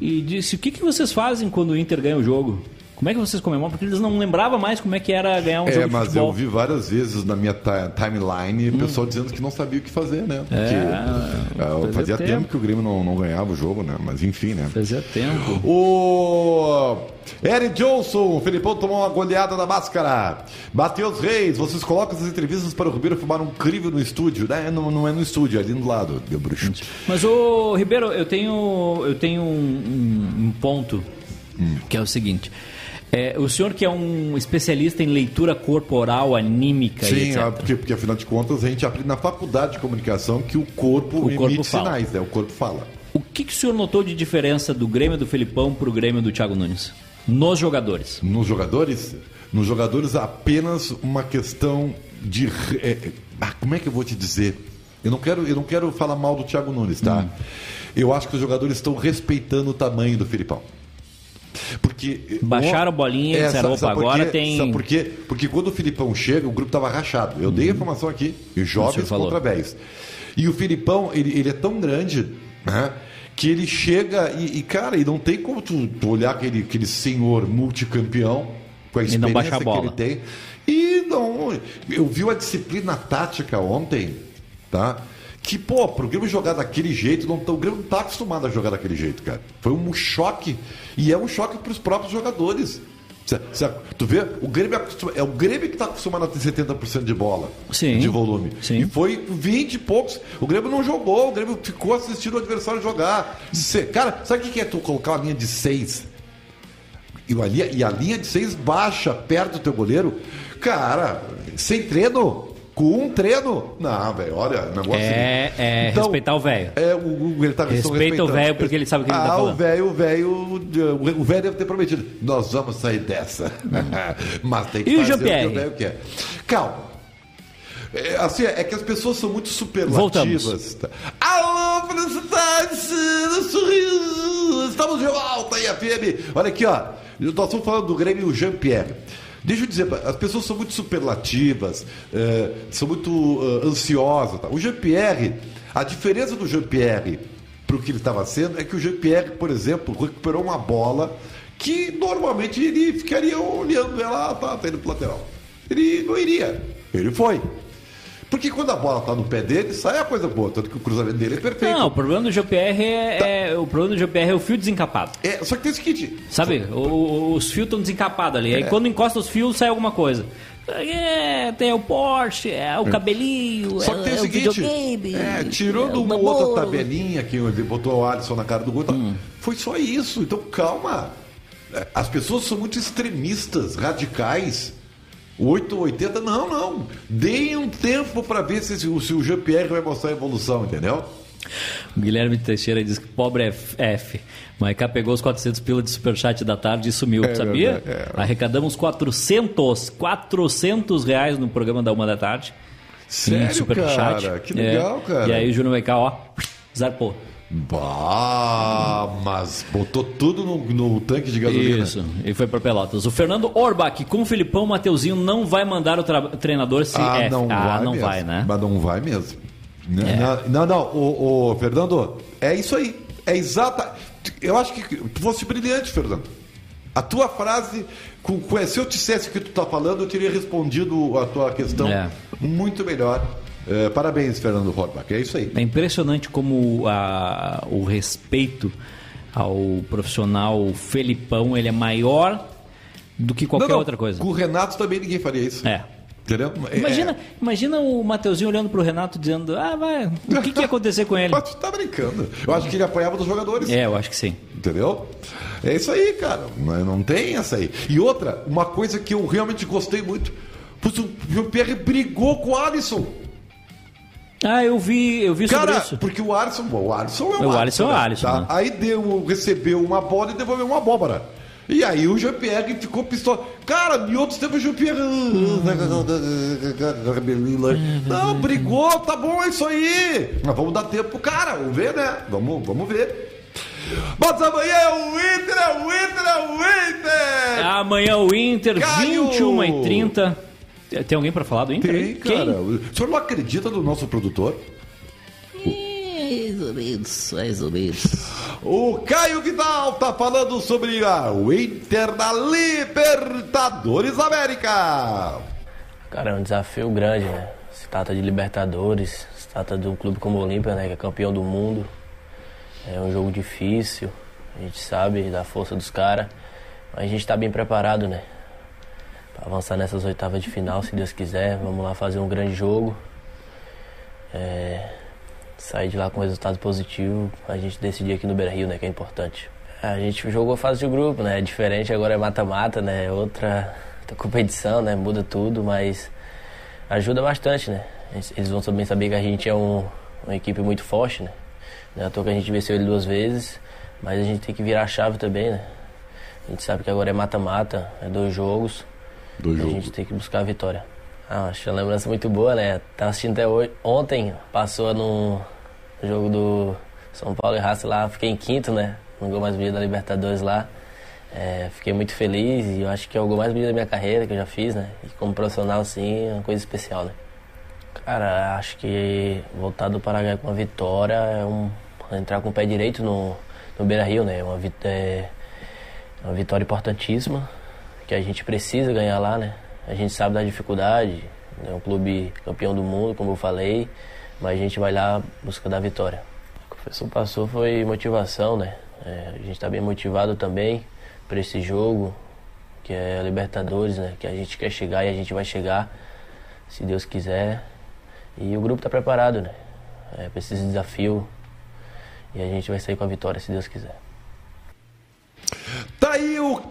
e disse: O que, que vocês fazem quando o Inter ganha o jogo? Como é que vocês comemoram? Porque eles não lembravam mais como é que era ganhar um É, jogo de mas futebol. eu vi várias vezes na minha ti- timeline o pessoal dizendo que não sabia o que fazer, né? Porque É, ah, fazia tempo. tempo. que o Grêmio não, não ganhava o jogo, né? Mas enfim, né? Fazia tempo. O Eric Johnson, o Felipão tomou uma goleada na máscara. Matheus Reis, vocês colocam essas entrevistas para o Ribeiro fumar um crivo no estúdio, né? Não, não é no estúdio, é ali do lado, meu bruxo. Mas o Ribeiro, eu tenho, eu tenho um, um- um ponto que é o seguinte. É, o senhor que é um especialista em leitura corporal, anímica e Sim, etc. ah, porque, porque afinal de contas a gente aprende na faculdade de comunicação que o corpo O emite corpo fala. sinais, né? O corpo fala. O que, que o senhor notou de diferença do Grêmio do Felipão pro Grêmio do Thiago Nunes? Nos jogadores. Nos jogadores, nos jogadores apenas uma questão de é, é, ah, como é que eu vou te dizer? Eu não quero, eu não quero falar mal do Thiago Nunes, tá? Hum. Eu acho que os jogadores estão respeitando o tamanho do Filipão. Porque Baixaram a bolinha e disseram, "Opa, agora tem- Sabe por quê? Porque quando o Filipão chega, o grupo estava rachado. Eu dei a informação aqui, e Uhum. Jovens contra velhos. E o Filipão, ele, ele é tão grande, né? Que ele chega e, e, cara, e não tem como tu, tu olhar aquele, aquele senhor multicampeão com a experiência a que ele tem. E não. Eu vi a disciplina tática ontem, tá? Que, pô, pro Grêmio jogar daquele jeito, não, o Grêmio não tá acostumado a jogar daquele jeito, cara. Foi um choque. E é um choque pros próprios jogadores. Cê- cê- tu vê, o Grêmio é, é o Grêmio que tá acostumado a ter 70% de bola. Sim. De volume. Sim. E foi 20 e poucos. O Grêmio não jogou, o Grêmio ficou assistindo o adversário jogar. Cê- cara, sabe o que é tu colocar uma linha de 6? E a linha, e a linha de seis baixa perto do teu goleiro, cara, sem treino, com um treino. Não, velho, olha, o negócio. É, é respeitar o velho. É, o, o- ele tá Respeita o velho porque ele sabe o que ele ah, tá o falando. velho, o velho, o velho deve ter prometido. Nós vamos sair dessa. Mas tem que E o fazer o que Jean-Pierre? o velho quer. Calma. É, assim, é que as pessoas são muito Voltamos. superlativas. tá? Alô, felicidade, sorriso. Estamos de volta aí, FM. Olha aqui, ó. Nós estamos falando do Grêmio Jean-Pierre. Deixa eu dizer, as pessoas são muito superlativas, eh, são muito eh, ansiosas. Tá? O Jean-Pierre, a diferença do Jean-Pierre para o que ele estava sendo é que o Jean-Pierre, por exemplo, recuperou uma bola que normalmente ele ficaria olhando ela, tá, tá indo pro lateral. Ele não iria. Ele foi. Porque quando a bola tá no pé dele, sai a coisa boa. Tanto que o cruzamento dele é perfeito. Não, o problema do GPR é, é- o problema do GPR é o fio desencapado. É, só que tem o seguinte. Sabe? O- o- os fios estão desencapados ali. Aí É. quando encosta os fios, sai alguma coisa. É, tem o Porsche, é o cabelinho, Só que tem é, o seguinte, é, tirando é uma namoro. outra tabelinha que ele botou o Alisson na cara do gol, tá? foi só isso. Então calma. É, As pessoas são muito extremistas, radicais. 8 ou 80, não, não. Deem um tempo para ver se, se o- se o GPR vai mostrar a evolução, entendeu? O Guilherme Teixeira diz que pobre é F. Maiká pegou os 400 pila de superchat da tarde e sumiu, sabia? verdade, é. Arrecadamos 400, 400 reais no programa da uma da tarde. Sério, Em superchat. cara? Que legal, É. cara. E aí o Júnior Maiká, ó, zarpou. Bah, mas botou tudo no, no tanque de gasolina. Isso, e foi para Pelotas. O Fernando Orbach, com o Filipão, Mateuzinho não vai mandar o treinador se Ah, é. não ah, vai não mesmo. vai, né? Mas não vai mesmo. N- É. Não, não, não, o, o Fernando, é isso aí. É exata. Eu acho que tu fosse brilhante, Fernando. A tua frase, com, com- se eu dissesse o que tu tá falando, eu teria respondido a tua questão É. muito melhor. É, parabéns, Fernando Horbach. É isso aí. É impressionante como a- o respeito ao profissional Felipão ele é maior do que qualquer Não, não, outra coisa. Com o Renato também ninguém faria isso. É. Entendeu? É- Imagina, imagina o Mateuzinho olhando pro Renato dizendo: Ah, vai, o que, que ia acontecer com ele? Mas tu tá brincando. Eu acho que ele apanhava dos jogadores. É, eu acho que sim. Entendeu? É isso aí, cara. Mas não tem essa aí. E outra, uma coisa que eu realmente gostei muito. O Jean-Pierre brigou com o Alisson. Ah, eu vi, eu vi sobre Cara, isso. porque o Alisson, bom, o Alisson é o, O Alisson é o né? Alisson, Tá? né? Aí deu, recebeu uma bola e devolveu uma abóbora. E aí o Jean-Pierre ficou pistola. Cara, em outros tempos o Jean-Pierre. Não, brigou, tá bom, é isso aí. Mas vamos dar tempo pro cara, vamos ver, né? Vamos, vamos ver. Mas amanhã é o Inter, é o Inter, é o Inter! Amanhã o Inter, Caio! 21 e 30 Tem alguém pra falar do Inter? Tem, cara. O senhor não acredita no nosso produtor? Mais ou menos, mais ou menos. O Caio Vidal tá falando sobre a, o Inter da Libertadores América. Cara, é um desafio grande, né? Se trata de Libertadores, se trata de um clube como o Olímpia, né? Que é campeão do mundo. É um jogo difícil, a gente sabe da força dos caras. Mas a gente tá bem preparado, né? Avançar nessas oitavas de final, se Deus quiser. Vamos lá fazer um grande jogo. É, sair de lá com resultado positivo, a gente decidir aqui no Beira Rio, né? Que é importante. A gente jogou fase de grupo, né? É diferente, agora é mata-mata, né? É Outra, outra competição, né? Muda tudo, mas ajuda bastante, né? Eles- Eles vão também saber que a gente é um, uma equipe muito forte, né? Não é à toa que a gente venceu ele duas vezes, mas a gente tem que virar a chave também, né? A gente sabe que agora é mata-mata, é dois jogos. Do A gente tem que buscar a vitória. Ah, acho uma lembrança muito boa, né? Tava assistindo até hoje. Ontem passou no jogo do São Paulo e Raça lá, fiquei em quinto, né? No gol mais bonito da Libertadores lá. É, fiquei muito feliz e eu acho que é o gol mais bonito da minha carreira que eu já fiz, né? E como profissional, sim, é uma coisa especial, né? Cara, acho que voltar do Paraguai com uma vitória é um. entrar com o pé direito no, no Beira Rio, né? Uma, vit- é, uma vitória importantíssima que a gente precisa ganhar lá, né? A gente sabe da dificuldade, é um clube campeão do mundo, como eu falei, mas a gente vai lá buscar da vitória. O que o professor passou foi motivação, né? É, a gente está bem motivado também para esse jogo, que é a Libertadores, né? Que a gente quer chegar e a gente vai chegar, se Deus quiser. E o grupo está preparado, né? É, para esse desafio e a gente vai sair com a vitória, se Deus quiser.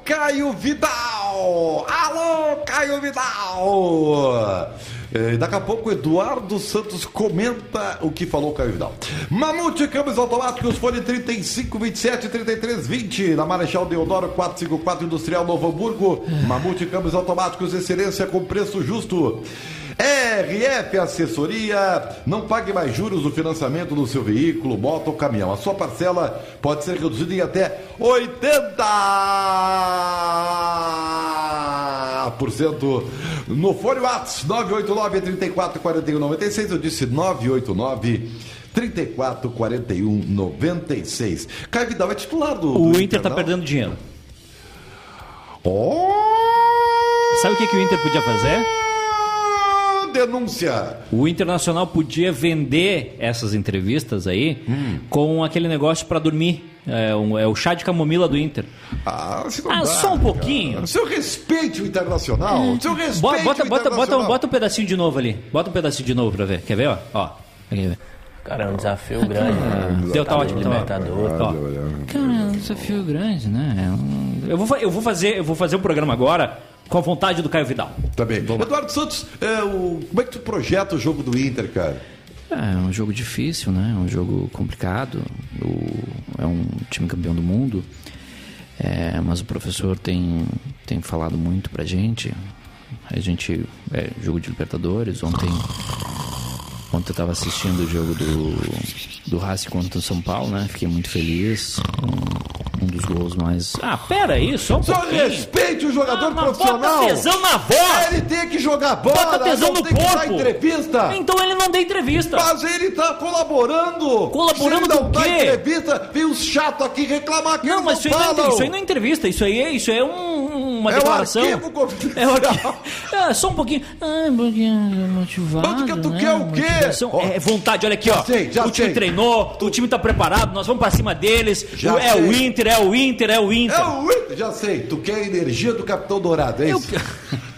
Caio Vidal! Alô, Caio Vidal! É, daqui a pouco Eduardo Santos comenta o que falou o Caio Vidal. Mamute Câmbios Automáticos, fone 35, 27, 33, 20. Na Marechal Deodoro 454 Industrial Novo Hamburgo. Mamute Câmbios Automáticos, excelência com preço justo. RF Assessoria, não pague mais juros no financiamento do seu veículo, moto ou caminhão. A sua parcela pode ser reduzida em até 80% no Fone Whats 989 34 41 96. Eu disse 989 34 41 96. Caio Vidal é titular do. O do Inter tá não? perdendo dinheiro. Oh! Sabe o que, que o Inter podia fazer? Denúncia! O Internacional podia vender essas entrevistas aí Hum. com aquele negócio pra dormir. É, um- é o chá de camomila do Inter. Ah, se não Ah, dá, só um cara. pouquinho. Seu respeite o internacional. Seu respeite Bota, o bota, bota, bota, internacional. bota um pedacinho de novo ali. Bota um pedacinho de novo pra ver. Quer ver, ó? Ó. Quer ver? Cara, é um desafio grande, né? Deu, tá ótimo. Tá ótimo. Libertadores. Ó. Cara, é um desafio grande, né? Eu vou, eu, vou fazer, eu vou fazer um programa agora com a vontade do Caio Vidal. Tá bem. Eduardo Santos, é, o- como é que tu projeta o jogo do Inter, cara? É um jogo difícil, né? É um jogo complicado. O- é um time campeão do mundo. É, mas o professor tem, tem falado muito pra gente. A gente. É jogo de Libertadores. Ontem. Ontem eu tava assistindo o jogo do, do Racing contra o São Paulo, né? Fiquei muito feliz. Um, um dos gols mais. Ah, pera aí, só um Só pouquinho. respeite o jogador Ah, profissional. Bota tesão na voz! Ele tem que jogar bola, Bota tesão no que dar corpo! entrevista. Então ele não deu entrevista. Mas ele tá colaborando. Colaborando Se ele não com o dá entrevista, vem os chatos aqui reclamar que Não, mas isso não aí não, é, isso aí não é entrevista, isso aí é, isso aí é um- uma É declaração. arquivo É o confidencial. arquivo. É, só um pouquinho. Ah, um pouquinho motivado. Mas tu quer- tu né? quer o quê? Ó, É vontade, olha aqui, ó. sei, já o time sei. treinou, o time tá preparado, nós vamos pra cima deles. Já O- é o sei. Inter, é o Inter, é o Inter. É o já sei, tu quer a energia do Capitão Dourado, é Eu- isso?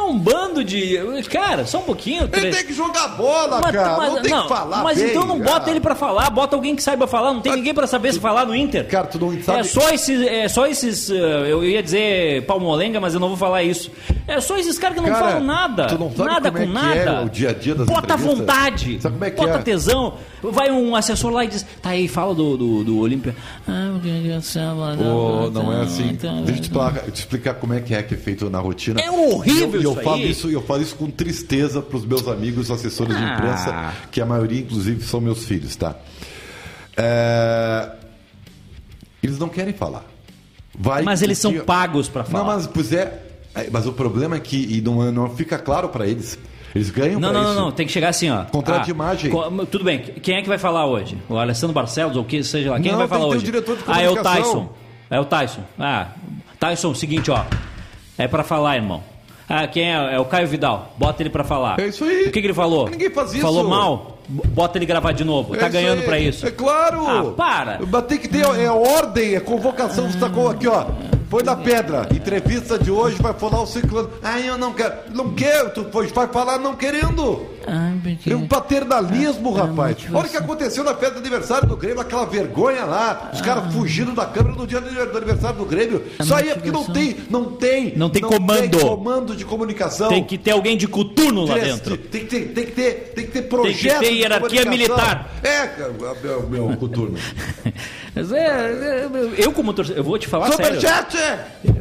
um bando de. Cara, só um pouquinho. Ele tem que jogar bola, Mas- cara. mas- não tem não, que falar Mas bem, então não cara. bota ele pra falar, bota alguém que saiba falar. Não tem ninguém pra saber se falar no Inter. Cara, tu não sabe- É só esses. É só esses. eh, eu ia dizer palmolenga, mas eu não vou falar isso. É só esses caras que não Cara, falam nada. tu não sabe nada é com é nada. o dia a dia das Bota vontade. Sabe como é que bota é? tesão. Vai um assessor lá e diz: tá aí, fala do, do, do Olímpia. Ah, o que que sábado, Ô, não é tá, assim. tá, Deixa eu te explicar, te explicar como é que é que é feito na rotina. É horrível eu, eu falo isso, eu falo isso com tristeza para os meus amigos assessores de Ah. imprensa, que a maioria, inclusive, são meus filhos, tá? É, Eles não querem falar. Vai Mas eles são porque- pagos pra falar. Não, mas pois é. é, Mas o problema é que não, não fica claro para eles. Eles ganham Não, não, não, isso. não, tem que chegar assim, ó. Contrato de imagem. co- Tudo bem, quem é que vai falar hoje? O Alessandro Barcelos ou que seja lá, quem Não, vai falar hoje? o diretor de ah, é o. Tyson. É o Tyson. Ah, Tyson, seguinte, ó. É pra falar, irmão. Ah, quem é? É o Caio Vidal. Bota ele pra falar. É isso aí. O que, que ele falou? Ninguém faz isso. Falou mal? Bota ele gravar de novo. É tá ganhando aí. pra isso. É claro! Ah, para. Mas tem que ter é ordem, é convocação. Você tá com aqui, ó. Foi na pedra. Entrevista de hoje vai falar o ciclano. Ah, eu não quero. Não quero. Tu vai falar não querendo. Porque... É um paternalismo, Ah, rapaz. Olha o que aconteceu na festa de aniversário do Grêmio, aquela vergonha lá. Os caras fugindo da câmera no dia do aniversário do Grêmio. A Isso aí é porque não tem, não tem, Não tem comando. comando de comunicação. Tem que ter alguém de coturno lá Tem- dentro. Tem que ter, tem que ter, tem que ter projeto. ter de hierarquia comunicação. militar. É, meu, meu coturno. Mas é, é, eu como torcedor, eu vou te falar sério. Superchat!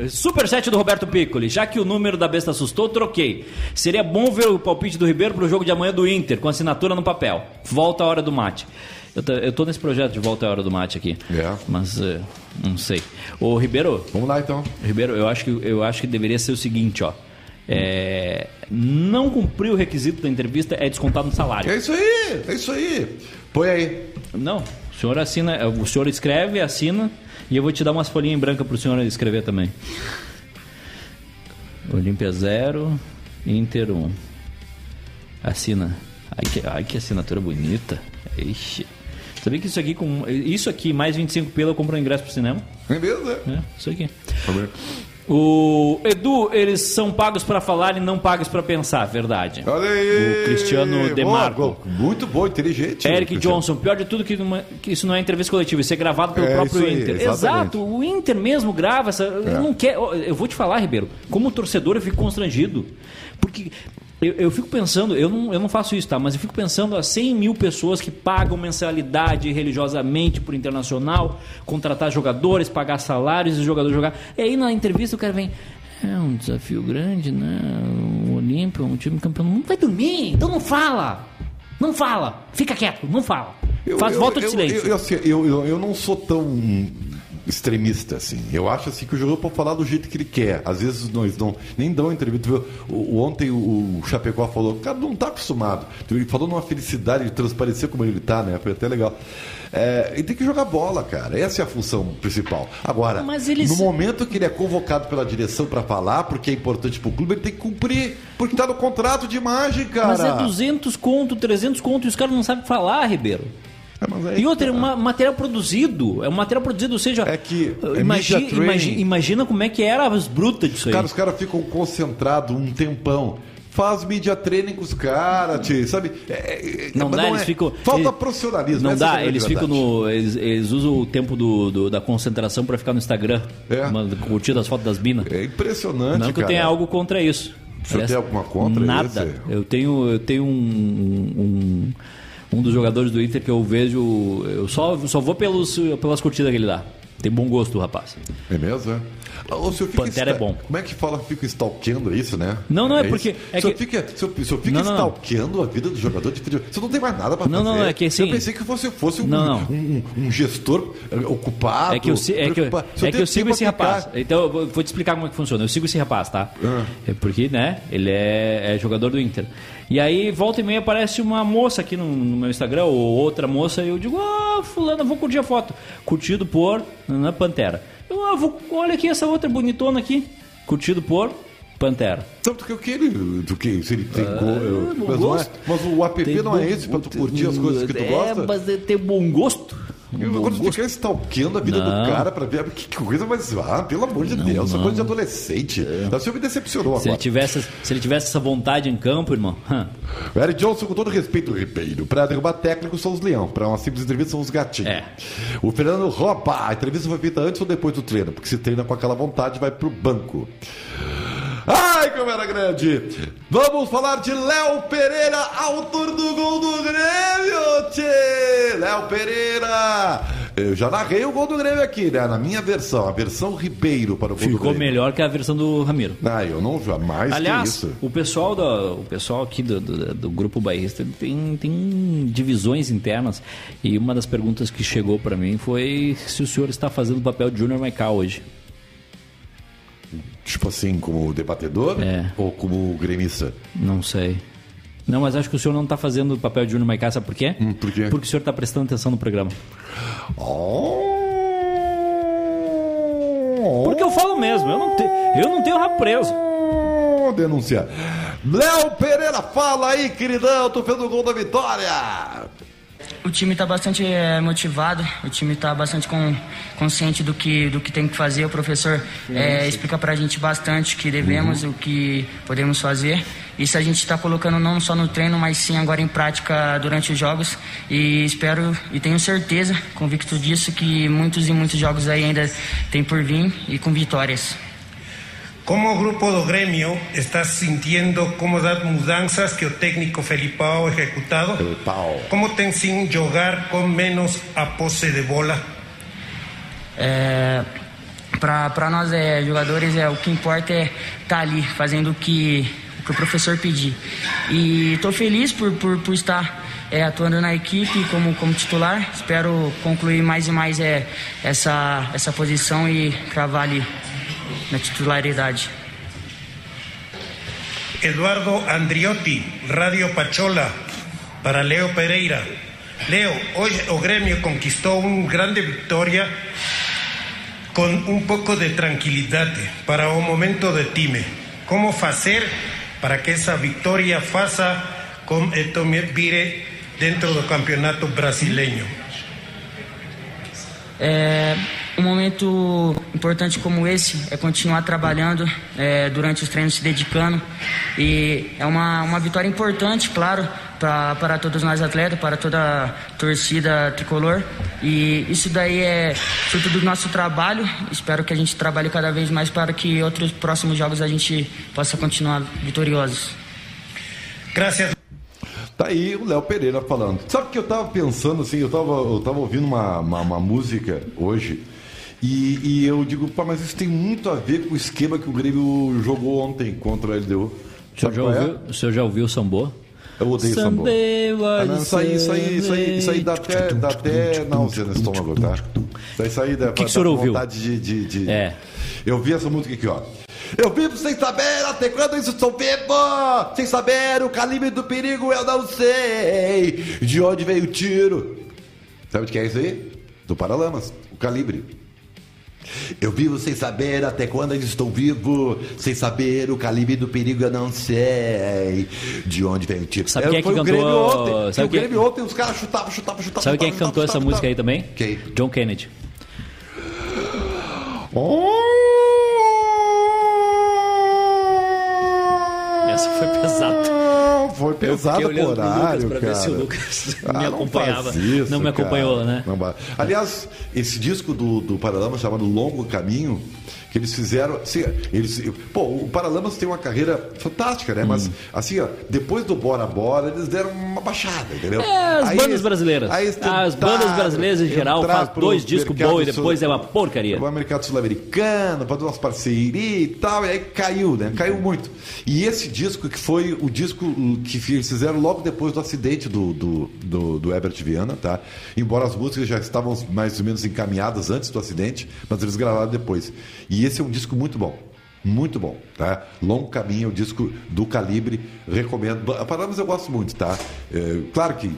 Superchat do Roberto Piccoli. Já que o número da besta assustou, troquei. Seria bom ver o palpite do Ribeiro pro jogo de amanhã do Inter, com assinatura no papel. Volta a hora do mate. Eu tô, eu tô nesse projeto de volta à hora do mate aqui. É. Mas eh, não sei. Ô Ribeiro, Vamos lá então. Ribeiro, eu acho que eu acho que deveria ser o seguinte, ó. É, não cumprir o requisito da entrevista é descontado no salário. É isso aí, é isso aí. Põe aí. Não, o senhor assina, o senhor escreve, assina e eu vou te dar umas folhinhas em branca pro senhor escrever também. Olímpia 0, Inter 1. Um. Assina. Ai que, ai, que assinatura bonita. Ixi. Sabia que isso aqui com. Isso aqui, mais 25 pila, eu compro um ingresso pro cinema? É mesmo, é? É, isso aqui. O Edu, eles são pagos pra falar e não pagos pra pensar, verdade. Olha aí. O Cristiano Demarco. Boa, muito bom, inteligente. Eric. Johnson, pior de tudo que, que isso não é entrevista coletiva, isso é gravado pelo É, próprio aí, Inter. exatamente. Exato, o Inter mesmo grava essa. Eu não quero. Eu vou te falar, Ribeiro, como torcedor eu fico constrangido. Porque eu, eu fico pensando, eu não, eu não faço isso, tá? Mas eu fico pensando a 100 mil pessoas que pagam mensalidade religiosamente por internacional, contratar jogadores, pagar salários e jogador jogar. E aí na entrevista o cara vem. É um desafio grande, né? O Olímpio, um time campeão. Não vai dormir, então não fala. Não fala. Fica quieto, não fala. Faz voto de eu, silêncio. Eu, eu, eu, eu, eu não sou tão extremista assim. Eu acho assim que o jogador pode falar do jeito que ele quer. Às vezes nós não nem dão entrevista. Ontem o, o Chapecó falou, o cara não está acostumado. Ele falou numa felicidade de transparecer como ele está, né? Foi até legal. É, ele tem que jogar bola, cara. Essa é a função principal. Agora, eles- no momento que ele é convocado pela direção para falar, porque é importante pro clube, ele tem que cumprir, porque tá no contrato de imagem, cara. Mas é 200 conto, 300 conto e os caras não sabem falar, Ribeiro. É, E outra, é um material produzido. É um material produzido, ou seja. É que é imagina, imagina, imagina como é que era as brutas disso aí. Cara, os caras ficam concentrados um tempão. Faz mídia training com os caras, sabe? É, é, Não mas dá, eles é- ficam. Falta eles- profissionalismo. Não é dá, grande eles ficam no. Eles, eles usam o tempo do, do- da concentração pra ficar no Instagram. É. Uma, curtindo as fotos das minas. É impressionante, Não que eu tenha algo contra isso. Senhor tem alguma contra Nada. esse? Eu tenho, eu tenho um, um, um dos jogadores do Inter que eu vejo. Eu só, só vou pelos, pelas curtidas que ele dá. Tem bom gosto o rapaz. É mesmo, é? O senhor fica Pantera é bom. Como é que fala, fica stalkeando isso, né? Não, não, é isso? porque- é o senhor que- fica, o senhor, o senhor fica Não, não, não. stalkeando a vida do jogador de futebol. Você não tem mais nada pra Não, fazer. não, é que assim- Eu pensei que você fosse um, Não, não. um, um- um gestor eh, ocupado. É que eu, é que eu, é que eu sigo esse rapaz. Então eu vou, vou te explicar como é que funciona. Eu sigo esse rapaz, tá? Ah. É porque, né, ele é, é jogador do Inter. E aí, volta e meia, aparece uma moça aqui no, no meu Instagram, ou outra moça, e eu digo, ah, fulana, vou curtir a foto. Curtido por na Pantera. Eu, ah, vou, olha aqui essa outra bonitona aqui. Curtido por Pantera. Então, do que, o que ele. Do que se ele tem gol. eu- bom mas, é, mas o app Tem não é esse pra tu curtir as coisas que tu é, gosta? mas é ter bom gosto. Eu agora gosto. ficar stalkeando a vida Não. do cara pra ver que coisa mais. Ah, pelo amor de Deus, essa coisa de adolescente. O senhor me decepcionou Se ele, agora. tivesse, se ele tivesse essa vontade em campo, irmão. O Eric Johnson, com todo respeito, Ribeiro, pra derrubar técnico são os leão, pra uma simples entrevista são os gatinhos. É. O Fernando rouba. A entrevista foi feita antes ou depois do treino? Porque se treina com aquela vontade, vai pro banco. Ai, como era grande! Vamos falar de Léo Pereira, autor do gol do Grêmio, tchê! Léo Pereira! Eu já narrei o gol do Grêmio aqui, né? Na minha versão, a versão Ribeiro para o gol do Ficou melhor que a versão do Ramiro. Ah, eu não jamais Aliás, o pessoal, da, o pessoal aqui do, do, do grupo bairrista tem, tem divisões internas e uma das perguntas que chegou para mim foi se o senhor está fazendo o papel de Junior Maiká hoje. Tipo assim, como debatedor É. ou como gremista? Não sei. Não, mas acho que o senhor não está fazendo o papel de Junior Maiká, sabe por quê? Hum, por quê? Porque o senhor está prestando atenção no programa. Oh. Porque eu falo mesmo, eu não, te, eu não tenho rabo preso. Oh, Denunciar. Léo Pereira, fala aí, queridão, tu fez o gol da vitória. O time está bastante eh, motivado, o time está bastante com, consciente do que, do que tem que fazer. O professor eh, explica para a gente bastante o que devemos, o que podemos fazer. Isso a gente está colocando não só no treino, mas sim agora em prática durante os jogos. E espero e tenho certeza, convicto disso, que muitos e muitos jogos aí ainda tem por vir e com vitórias. Como grupo do gremio, estás sintiendo como das mudanças que o técnico Felipao ejecutado? Felipao. Como tem sim jogar com menos a posse de bola? É, para nós é, jogadores é o que importa é estar ali fazendo o que, o que o professor pedir e estou feliz por, por, por estar é, atuando na equipe como, como titular espero concluir mais e mais é, essa, essa posição e cravar ali na titularidade Eduardo Andriotti, Radio Pachola, para Leo Pereira. Leo, hoy o gremio conquistó una grande victoria con un poco de tranquilidad para un momento de time. ¿Cómo hacer para que esa victoria faça con esto vire dentro del campeonato brasileño? É, um momento importante como esse é continuar trabalhando é, durante os treinos, se dedicando. E é uma, uma vitória importante, claro, pra, para todos nós atletas, para toda a torcida tricolor. E isso daí é fruto do nosso trabalho. Espero que a gente trabalhe cada vez mais para que outros próximos jogos a gente possa continuar vitoriosos. Gracias. Tá aí o Léo Pereira falando. Sabe o que eu tava pensando assim? Eu tava, eu tava ouvindo uma, uma, uma música hoje e, e eu digo, pá, mas isso tem muito a ver com o esquema que o Grêmio jogou ontem contra a LDU. O senhor já é? ouviu, o senhor já ouviu o sambô? Eu odeio samba. Sambê, Ah, não, isso aí, isso aí, isso aí, isso aí dá até, dá até náusea no estômago, tá? Isso aí, isso aí dá, que o dá senhor ouviu? vontade de, de, de- É. Eu vi essa música aqui, ó. Eu vivo sem saber até quando isso sou vivo. Sem saber o calibre do perigo, eu não sei. De onde veio o tiro? Sabe de que é isso aí? Do Paralamas, o calibre. Eu vivo sem saber até quando ainda estou vivo, sem saber o calibre do perigo, eu não sei de onde vem o tiro. Sabe quem é que foi o cantou- Grêmio ontem. sabe o quem- Grêmio ontem, os caras chutavam, chutavam, chutavam. Sabe quem é que chutavam, cantou essa chutavam, música aí também? Quem? John Kennedy. Essa foi pesada. Foi pro olhando pro horário, Lucas cara. ver se o Lucas Ah, me não acompanhava. faz isso, Não me acompanhou, cara. né? Não. Aliás, esse disco do, do Paralamas chamado Longo Caminho, que eles fizeram. Assim, eles, pô, o Paralamas tem uma carreira fantástica, né? Hum. Mas, assim, ó, depois do Bora Bora, eles deram uma baixada, entendeu? É, as Aí- bandas brasileiras. As bandas brasileiras em geral entrar faz pro dois discos bons e depois sul- é uma porcaria. O mercado sul-americano, para umas parcerias e tal, e aí caiu, né? Caiu muito. E esse disco que foi o disco que eles fizeram logo depois do acidente do, do, do, do Herbert Viana, tá? Embora as músicas já estavam mais ou menos encaminhadas antes do acidente, mas eles gravaram depois. E esse é um disco muito bom. Muito bom, tá? Longo Caminho, o disco do Calibre, recomendo. A Paralamas eu gosto muito, tá? É, claro que,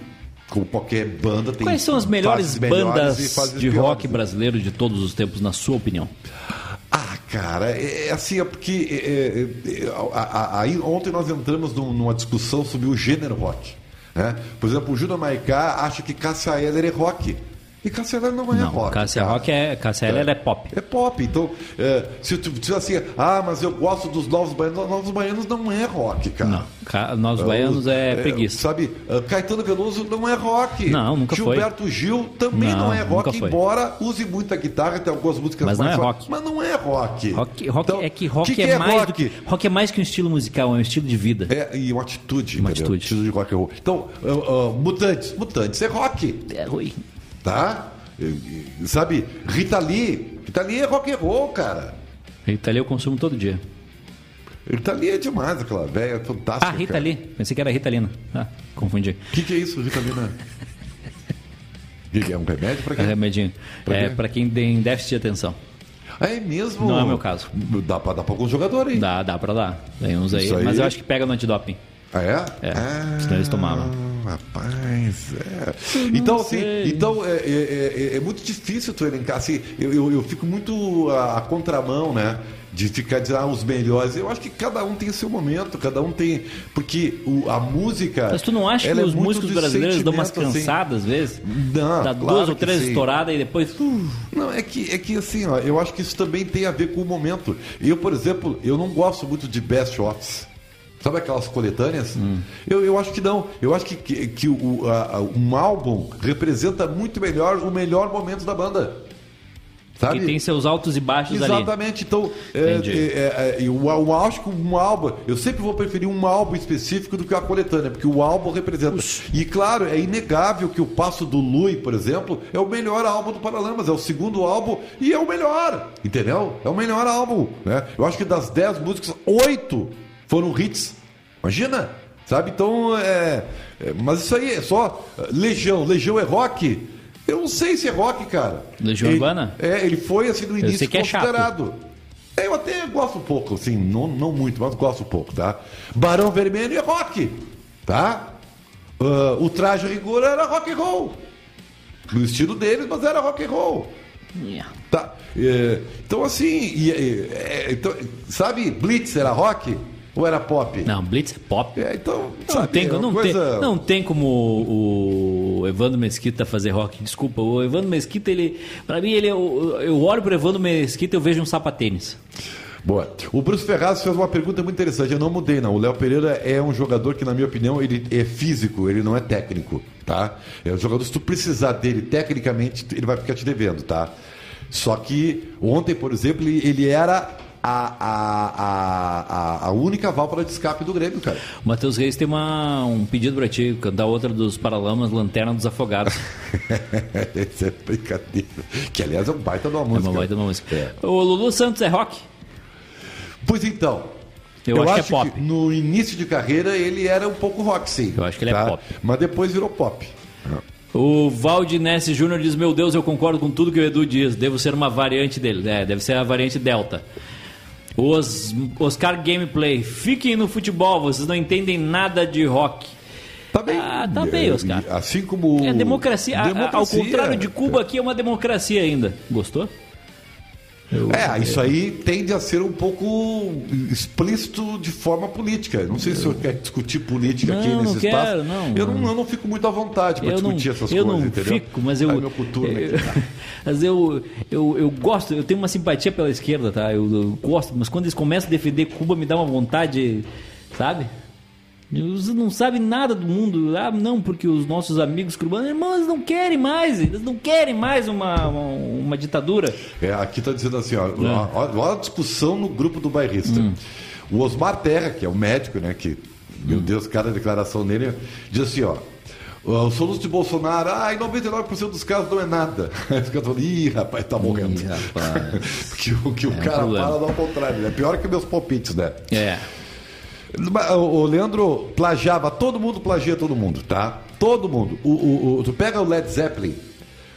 como qualquer banda, tem Quais são as melhores melhores e bandas fases de piores, rock né? brasileiro de todos os tempos, na sua opinião? Ah, cara, é, é assim, é porque é, é, é, a- a- aí ontem nós entramos num- numa discussão sobre o gênero rock. né? Por exemplo, o Júnior Maicá acha que Cássia Eller é rock. E Cássia não é Não, rock. Cássia cara. Rock é, Cássia Eller é pop. É pop, então, é, se tu diz assim, ah, mas eu gosto dos Novos Baianos, Novos Baianos não é rock, cara. Não, Ca- Nós Baianos é preguiça. Sabe, ah, Caetano Veloso não é rock. Não, nunca foi. Gilberto Gil também não, Não, é rock, embora use muita guitarra, tem algumas músicas Mas não mais é rock. Mas não é rock. Rock, rock Então, é que rock que é, que mais rock? que rock é mais que um estilo musical, é um estilo de vida. É, e uma atitude, Uma entendeu? atitude. de rock and roll. Então, ah, ah, Mutantes, Mutantes é rock, É ruim. Tá? Sabe, Rita Lee, Rita Lee é rock and roll, cara. Rita Lee eu consumo todo dia. Rita Lee é demais, aquela velha fantástica. Ah, Rita cara. Lee. Pensei que era Rita Lina. Ah, confundi. O que, que é isso, Rita Lee? Que que é um remédio pra É quê? remedinho. Pra É pra quem tem déficit de atenção. Ah, é mesmo? Não é o meu caso. Dá pra dar pra alguns jogadores, hein? Dá, dá pra dar. Tem uns aí, aí- Mas eu acho que pega no antidoping. Ah, é? É, Ah, senão eles tomavam. Rapaz, é. Então, assim, sei. então é, é- é- é muito difícil tu elencar. Assim, eu, eu, eu fico muito a, a contramão, né? De ficar dizendo ah, os melhores. Eu acho que cada um tem o seu momento, cada um tem. Porque o- a música. Mas tu não acha que é os muito músicos brasileiros dão umas assim. cansadas às vezes? Não, Dá claro duas ou três sim. estouradas e depois. uh, Não, é que, é que assim, ó, eu acho que isso também tem a ver com o momento. Eu, por exemplo, eu não gosto muito de best-ofs. Sabe aquelas coletâneas? Hum. Eu, eu acho que não. Eu acho que, que, que o, a- um álbum representa muito melhor o melhor momento da banda. Sabe? que tem seus altos e baixos ali. Exatamente. Então, é, é, é, é, eu, eu acho que um álbum, eu sempre vou preferir um álbum específico do que a coletânea, porque o álbum representa. E claro, é inegável que o Passo do Lui, por exemplo, é o melhor álbum do Paralamas, é o segundo álbum e é o melhor. Entendeu? É o melhor álbum. Né? Eu acho que das 10 músicas, oito foram hits. Imagina! Sabe? Então, é, é, Mas isso aí é só. Legião. Legião é rock? Eu não sei se é rock, cara. Legião Ele- Urbana? É, ele foi assim no início é considerado. É, Eu até gosto um pouco, assim, não, não muito, mas gosto um pouco, tá? Barão Vermelho é rock, tá? Ah, o traje rigor era rock and roll. No estilo deles, mas era rock and roll. Yeah. Tá? É, então, assim, e- e- é, então, sabe, Blitz era rock ou era pop? Não, Blitz é pop. É, então, Não sabe, tem, é não, coisa... tem, não tem como o, o Evandro Mesquita fazer rock. Desculpa, o Evandro Mesquita, ele. Pra mim, ele, é eu, eu olho pro Evandro Mesquita e eu vejo um sapatênis. Boa. O Bruce Ferraz fez uma pergunta muito interessante. Eu não mudei, não. O Léo Pereira é um jogador que, na minha opinião, ele é físico, ele não é técnico, tá? É um jogador, se tu precisar dele tecnicamente, ele vai ficar te devendo, tá? Só que ontem, por exemplo, ele, ele era a, a, a, a, única válvula de escape do Grêmio, cara. O Matheus Reis tem uma, um pedido pra ti, cantar outra dos Paralamas, Lanterna dos Afogados. Essa é brincadeira. Que, aliás, é um baita de uma É música. uma baita uma música. É. O Lulu Santos é rock? Pois então. Eu acho que é pop. no início de carreira ele era um pouco rock, sim. Eu acho que ele é pop. Mas depois virou pop. O Valdinesse Júnior diz: Meu Deus, eu concordo com tudo que o Edu diz. Devo ser uma variante dele. É, deve ser a variante Delta. Os Oscar Gameplay. Fiquem no futebol, vocês não entendem nada de rock. Tá bem. Ah, tá bem, É, Oscar. Assim como. É democracia. A- a- Ao Democracia. contrário de Cuba, aqui é uma democracia ainda. Gostou? É, isso aí tende a ser um pouco explícito de forma política. Não sei se o senhor quer discutir política aqui Não, nesse não espaço. quero, não. eu, não, eu não fico muito à vontade para eu não, discutir essas eu coisas, não entendeu? fico, mas eu, É meu eu- aqui. mas eu, eu, eu gosto, eu tenho uma simpatia pela esquerda, tá? Eu, eu gosto, mas quando eles começam a defender Cuba, me dá uma vontade, sabe? Eles não sabem nada do mundo. Ah, não, porque os nossos amigos cubanos, irmão, eles não querem mais, eles não querem mais uma, uma, uma ditadura. É, aqui está dizendo assim, É. ó, olha a discussão no grupo do bairrista. Hum. O Osmar Terra, que é o médico, né, que Meu Deus, cada declaração dele diz assim, ó. O soluço de Bolsonaro, ah, em 99% dos casos não é nada. Aí os caras falam, ih, rapaz, tá morrendo. Ih, rapaz. que o que o É um cara problema. fala ao contrário. É pior que meus palpites, né? É. O Leandro plagiava, todo mundo plagia todo mundo, tá? Todo mundo. O, o- o- tu pega o Led Zeppelin,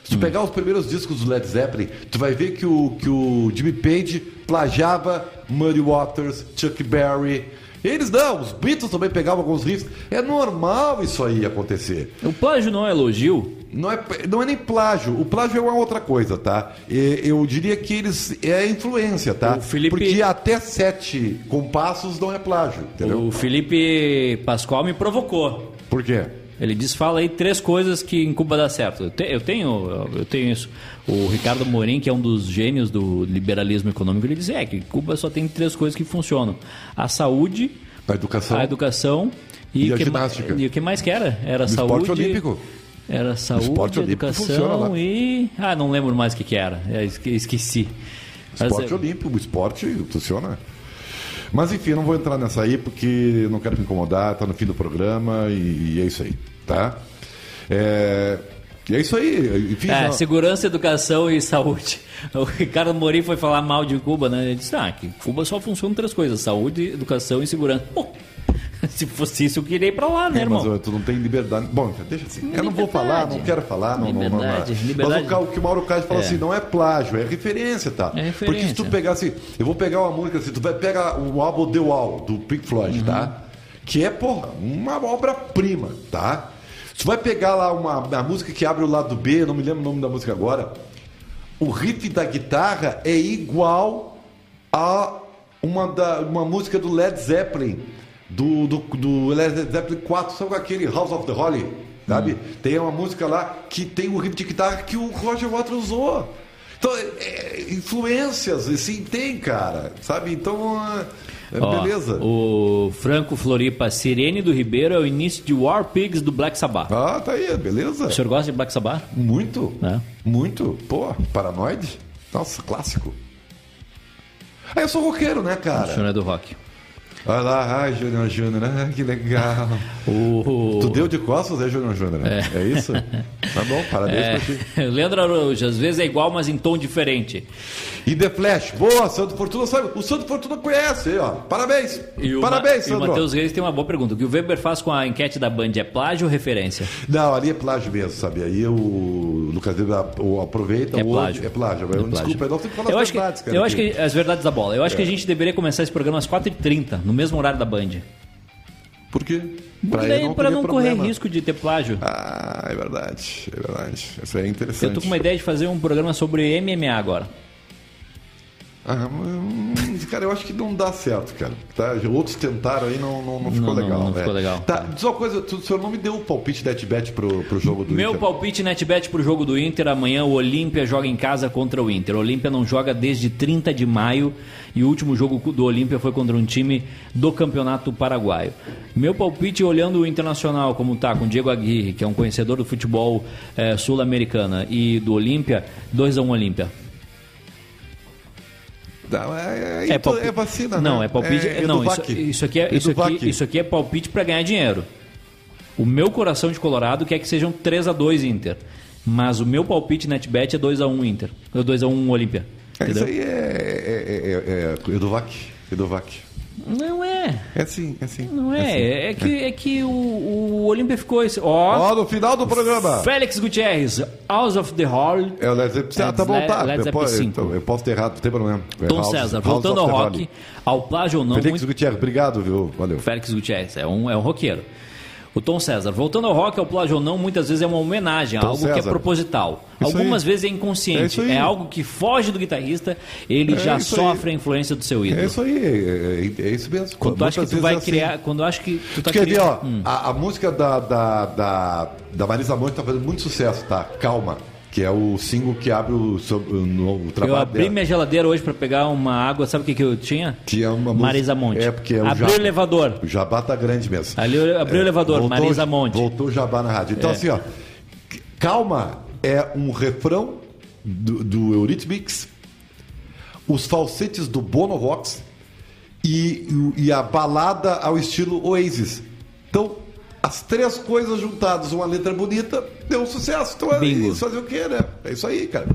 se tu pegar os primeiros discos do Led Zeppelin, tu vai ver que o, que o Jimmy Page plagiava Muddy Waters, Chuck Berry. Eles não, os Beatles também pegavam alguns riffs. É normal isso aí acontecer. O plágio não é elogio? Não é, não é nem plágio. O plágio é uma outra coisa, tá? Eu diria que eles. É influência, tá? O Felipe- Porque até sete compassos não é plágio, entendeu? O Felipe Pascoal me provocou. Por quê? Ele diz, fala aí três coisas que em Cuba dá certo. Eu, te- eu tenho, eu tenho isso. O Ricardo Morim, que é um dos gênios do liberalismo econômico, ele diz é que Cuba só tem três coisas que funcionam: a saúde, A educação. a educação e, E a ginástica. e o que mais que era? Era No saúde. esporte olímpico. Era saúde, esporte educação e. Ah, não lembro mais o que, que era. É, esque- esqueci. Mas, Esporte é, olímpico, o esporte funciona. Mas enfim, eu não vou entrar nessa aí porque não quero me incomodar, tá no fim do programa e, e é isso aí, tá? É, e é isso aí, enfim. É, não- segurança, educação e saúde. O Ricardo Morim foi falar mal de Cuba, né? Ele disse, ah, que Cuba só funciona três coisas, saúde, educação e segurança. Pô, se fosse isso, eu queria ir pra lá, né, É, irmão? mas tu não tem liberdade. Bom, então deixa assim. Eu não vou falar, não quero falar. Não, não- não- não, Liberdade, Mas liberdade. o, que o Mauro Castro fala É. assim, não é plágio, é referência, tá? É Porque se tu referência. pegar assim, eu vou pegar uma música assim, tu vai pegar o álbum The Wall, do Pink Floyd, Uhum. tá? Que é, porra, uma obra-prima, tá? Tu vai pegar lá uma, a música que abre o lado B, eu não me lembro o nome da música agora. O riff da guitarra é igual a uma, da, uma música do Led Zeppelin, do, do, do Led Zeppelin 4, sabe aquele House of the Holy? Sabe? Tem uma música lá que tem o riff de guitarra que o Roger Waters usou. Então, é, é, influências, assim, tem, cara. Sabe? Então, é, é, Ó, beleza. O Franco Floripa, Sirene do Ribeiro é o início de War Pigs do Black Sabbath. Ah, tá aí, beleza. O senhor gosta de Black Sabbath? Muito. É. Muito. Pô, Paranoide? Nossa, clássico. Ah, eu sou roqueiro, né, O cara? senhor é do rock. Olha lá, ai, Júnior Júnior, ah, que legal. O... Tu deu de costas, é, Júnior Júnior? É. isso? Tá bom, parabéns É, pra ti. Leandro Araújo, às vezes é igual, mas em tom diferente. E The Flash, boa, Santo Fortuna sabe. O Santo Fortuna conhece, aí, ó. Parabéns. E o Parabéns, Ma- E o Sandro. Matheus Reis tem uma boa pergunta. O que o Weber faz com a enquete da Band é plágio ou referência? Não, ali é plágio mesmo, sabe? Aí o Lucas Weber aproveita, É o outro- plágio. É plágio. É plágio. Desculpa, eu não sei falar Eu as acho, que, verdades, cara. eu acho que as verdades da bola. Eu acho que É. a gente deveria começar esse programa às 4h30, no mesmo horário da Band. Por quê? Pra, ele não, pra não correr problema. risco de ter plágio. Ah, é verdade, é verdade. Isso aí é interessante. Eu tô com uma ideia de fazer um programa sobre MMA agora. Ah, hum, cara, eu acho que não dá certo, cara. Tá? Outros tentaram aí, não, não, não ficou Não, não, legal. não né? ficou legal. Tá, diz uma coisa, tu, o senhor não me deu o palpite da NetBet pro, pro jogo do Meu Inter. palpite NetBet pro jogo do Inter. Amanhã o Olímpia joga em casa contra o Inter. O Olímpia não joga desde 30 de maio e o último jogo do Olímpia foi contra um time do Campeonato Paraguaio. Meu palpite olhando o Internacional como tá, com o Diego Aguirre, que é um conhecedor do futebol eh, sul-americana, e do Olímpia, 2x1 Olímpia. É, é, é, palpi- é vacina, Não, né? é palpite. É, não, isso, isso aqui é, isso, aqui, isso aqui é palpite para ganhar dinheiro. O meu coração de Colorado quer que sejam 3 a 2 Inter. Mas o meu palpite NetBet é 2 a 1 Inter. Ou 2 a 1 Olímpia. É, isso aí é, é, é, é, é Eduvac. Não é. É assim, é assim. Não assim. é. É, que, é que o, o Olímpia ficou esse. Ó. Ó, no final do programa. Félix Gutierrez, House of the Hall. É o Led Zeppelin. Ah, tá bom, tá. Led então, eu posso ter errado, não tem problema. É Tom House- César, House voltando ao rock, ao plágio ou não. Felix muito- Gutierrez, obrigado, viu? Valeu. Félix Gutierrez, é um, é um roqueiro. O Tom César, voltando ao rock, ao plágio ou não, muitas vezes é uma homenagem a Tom algo que é César. proposital. Isso Algumas aí. vezes é É inconsciente. aí. É, algo que foge do guitarrista, ele É já sofre aí. a influência do seu ídolo. É isso aí, é, é- é isso mesmo. Quando tu acha que tu vai é criar. assim. Quando eu acho que tu tá quer ver, criando- ó, Hum. a, a música da, da, da, da Marisa Monte tá fazendo muito sucesso, tá? Calma. Que é o single que abre o, sobre- o novo Eu trabalho abri dela. minha geladeira hoje pra pegar uma água, sabe o que, que eu tinha? Que é uma Marisa Monte. É, porque é o Abri o elevador. O jabá tá grande mesmo. Ali eu abri o elevador, voltou- Marisa Monte. Voltou o jabá na rádio. Então, É. assim, ó. Calma é um refrão do, do Eurythmics, os falsetes do Bono Vox e, e a balada ao estilo Oasis. Então, as três coisas juntadas, uma letra bonita, deu um sucesso. Então, é Bingo. isso fazer o quê, né? É isso aí, cara.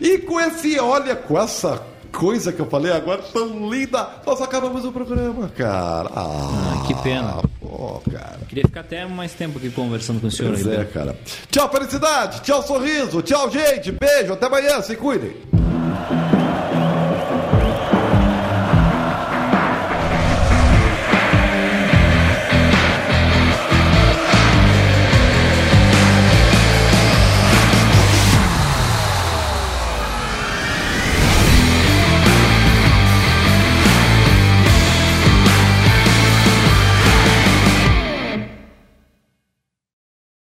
E com esse, olha, com essa coisa que eu falei agora, tão linda, nós acabamos o programa, cara. Ah, Ah, que pena. Pô, cara. Queria ficar até mais tempo aqui conversando com o senhor Pois aí. é, né? cara. Tchau, felicidade. Tchau, sorriso. Tchau, gente. Beijo. Até amanhã. Se cuidem.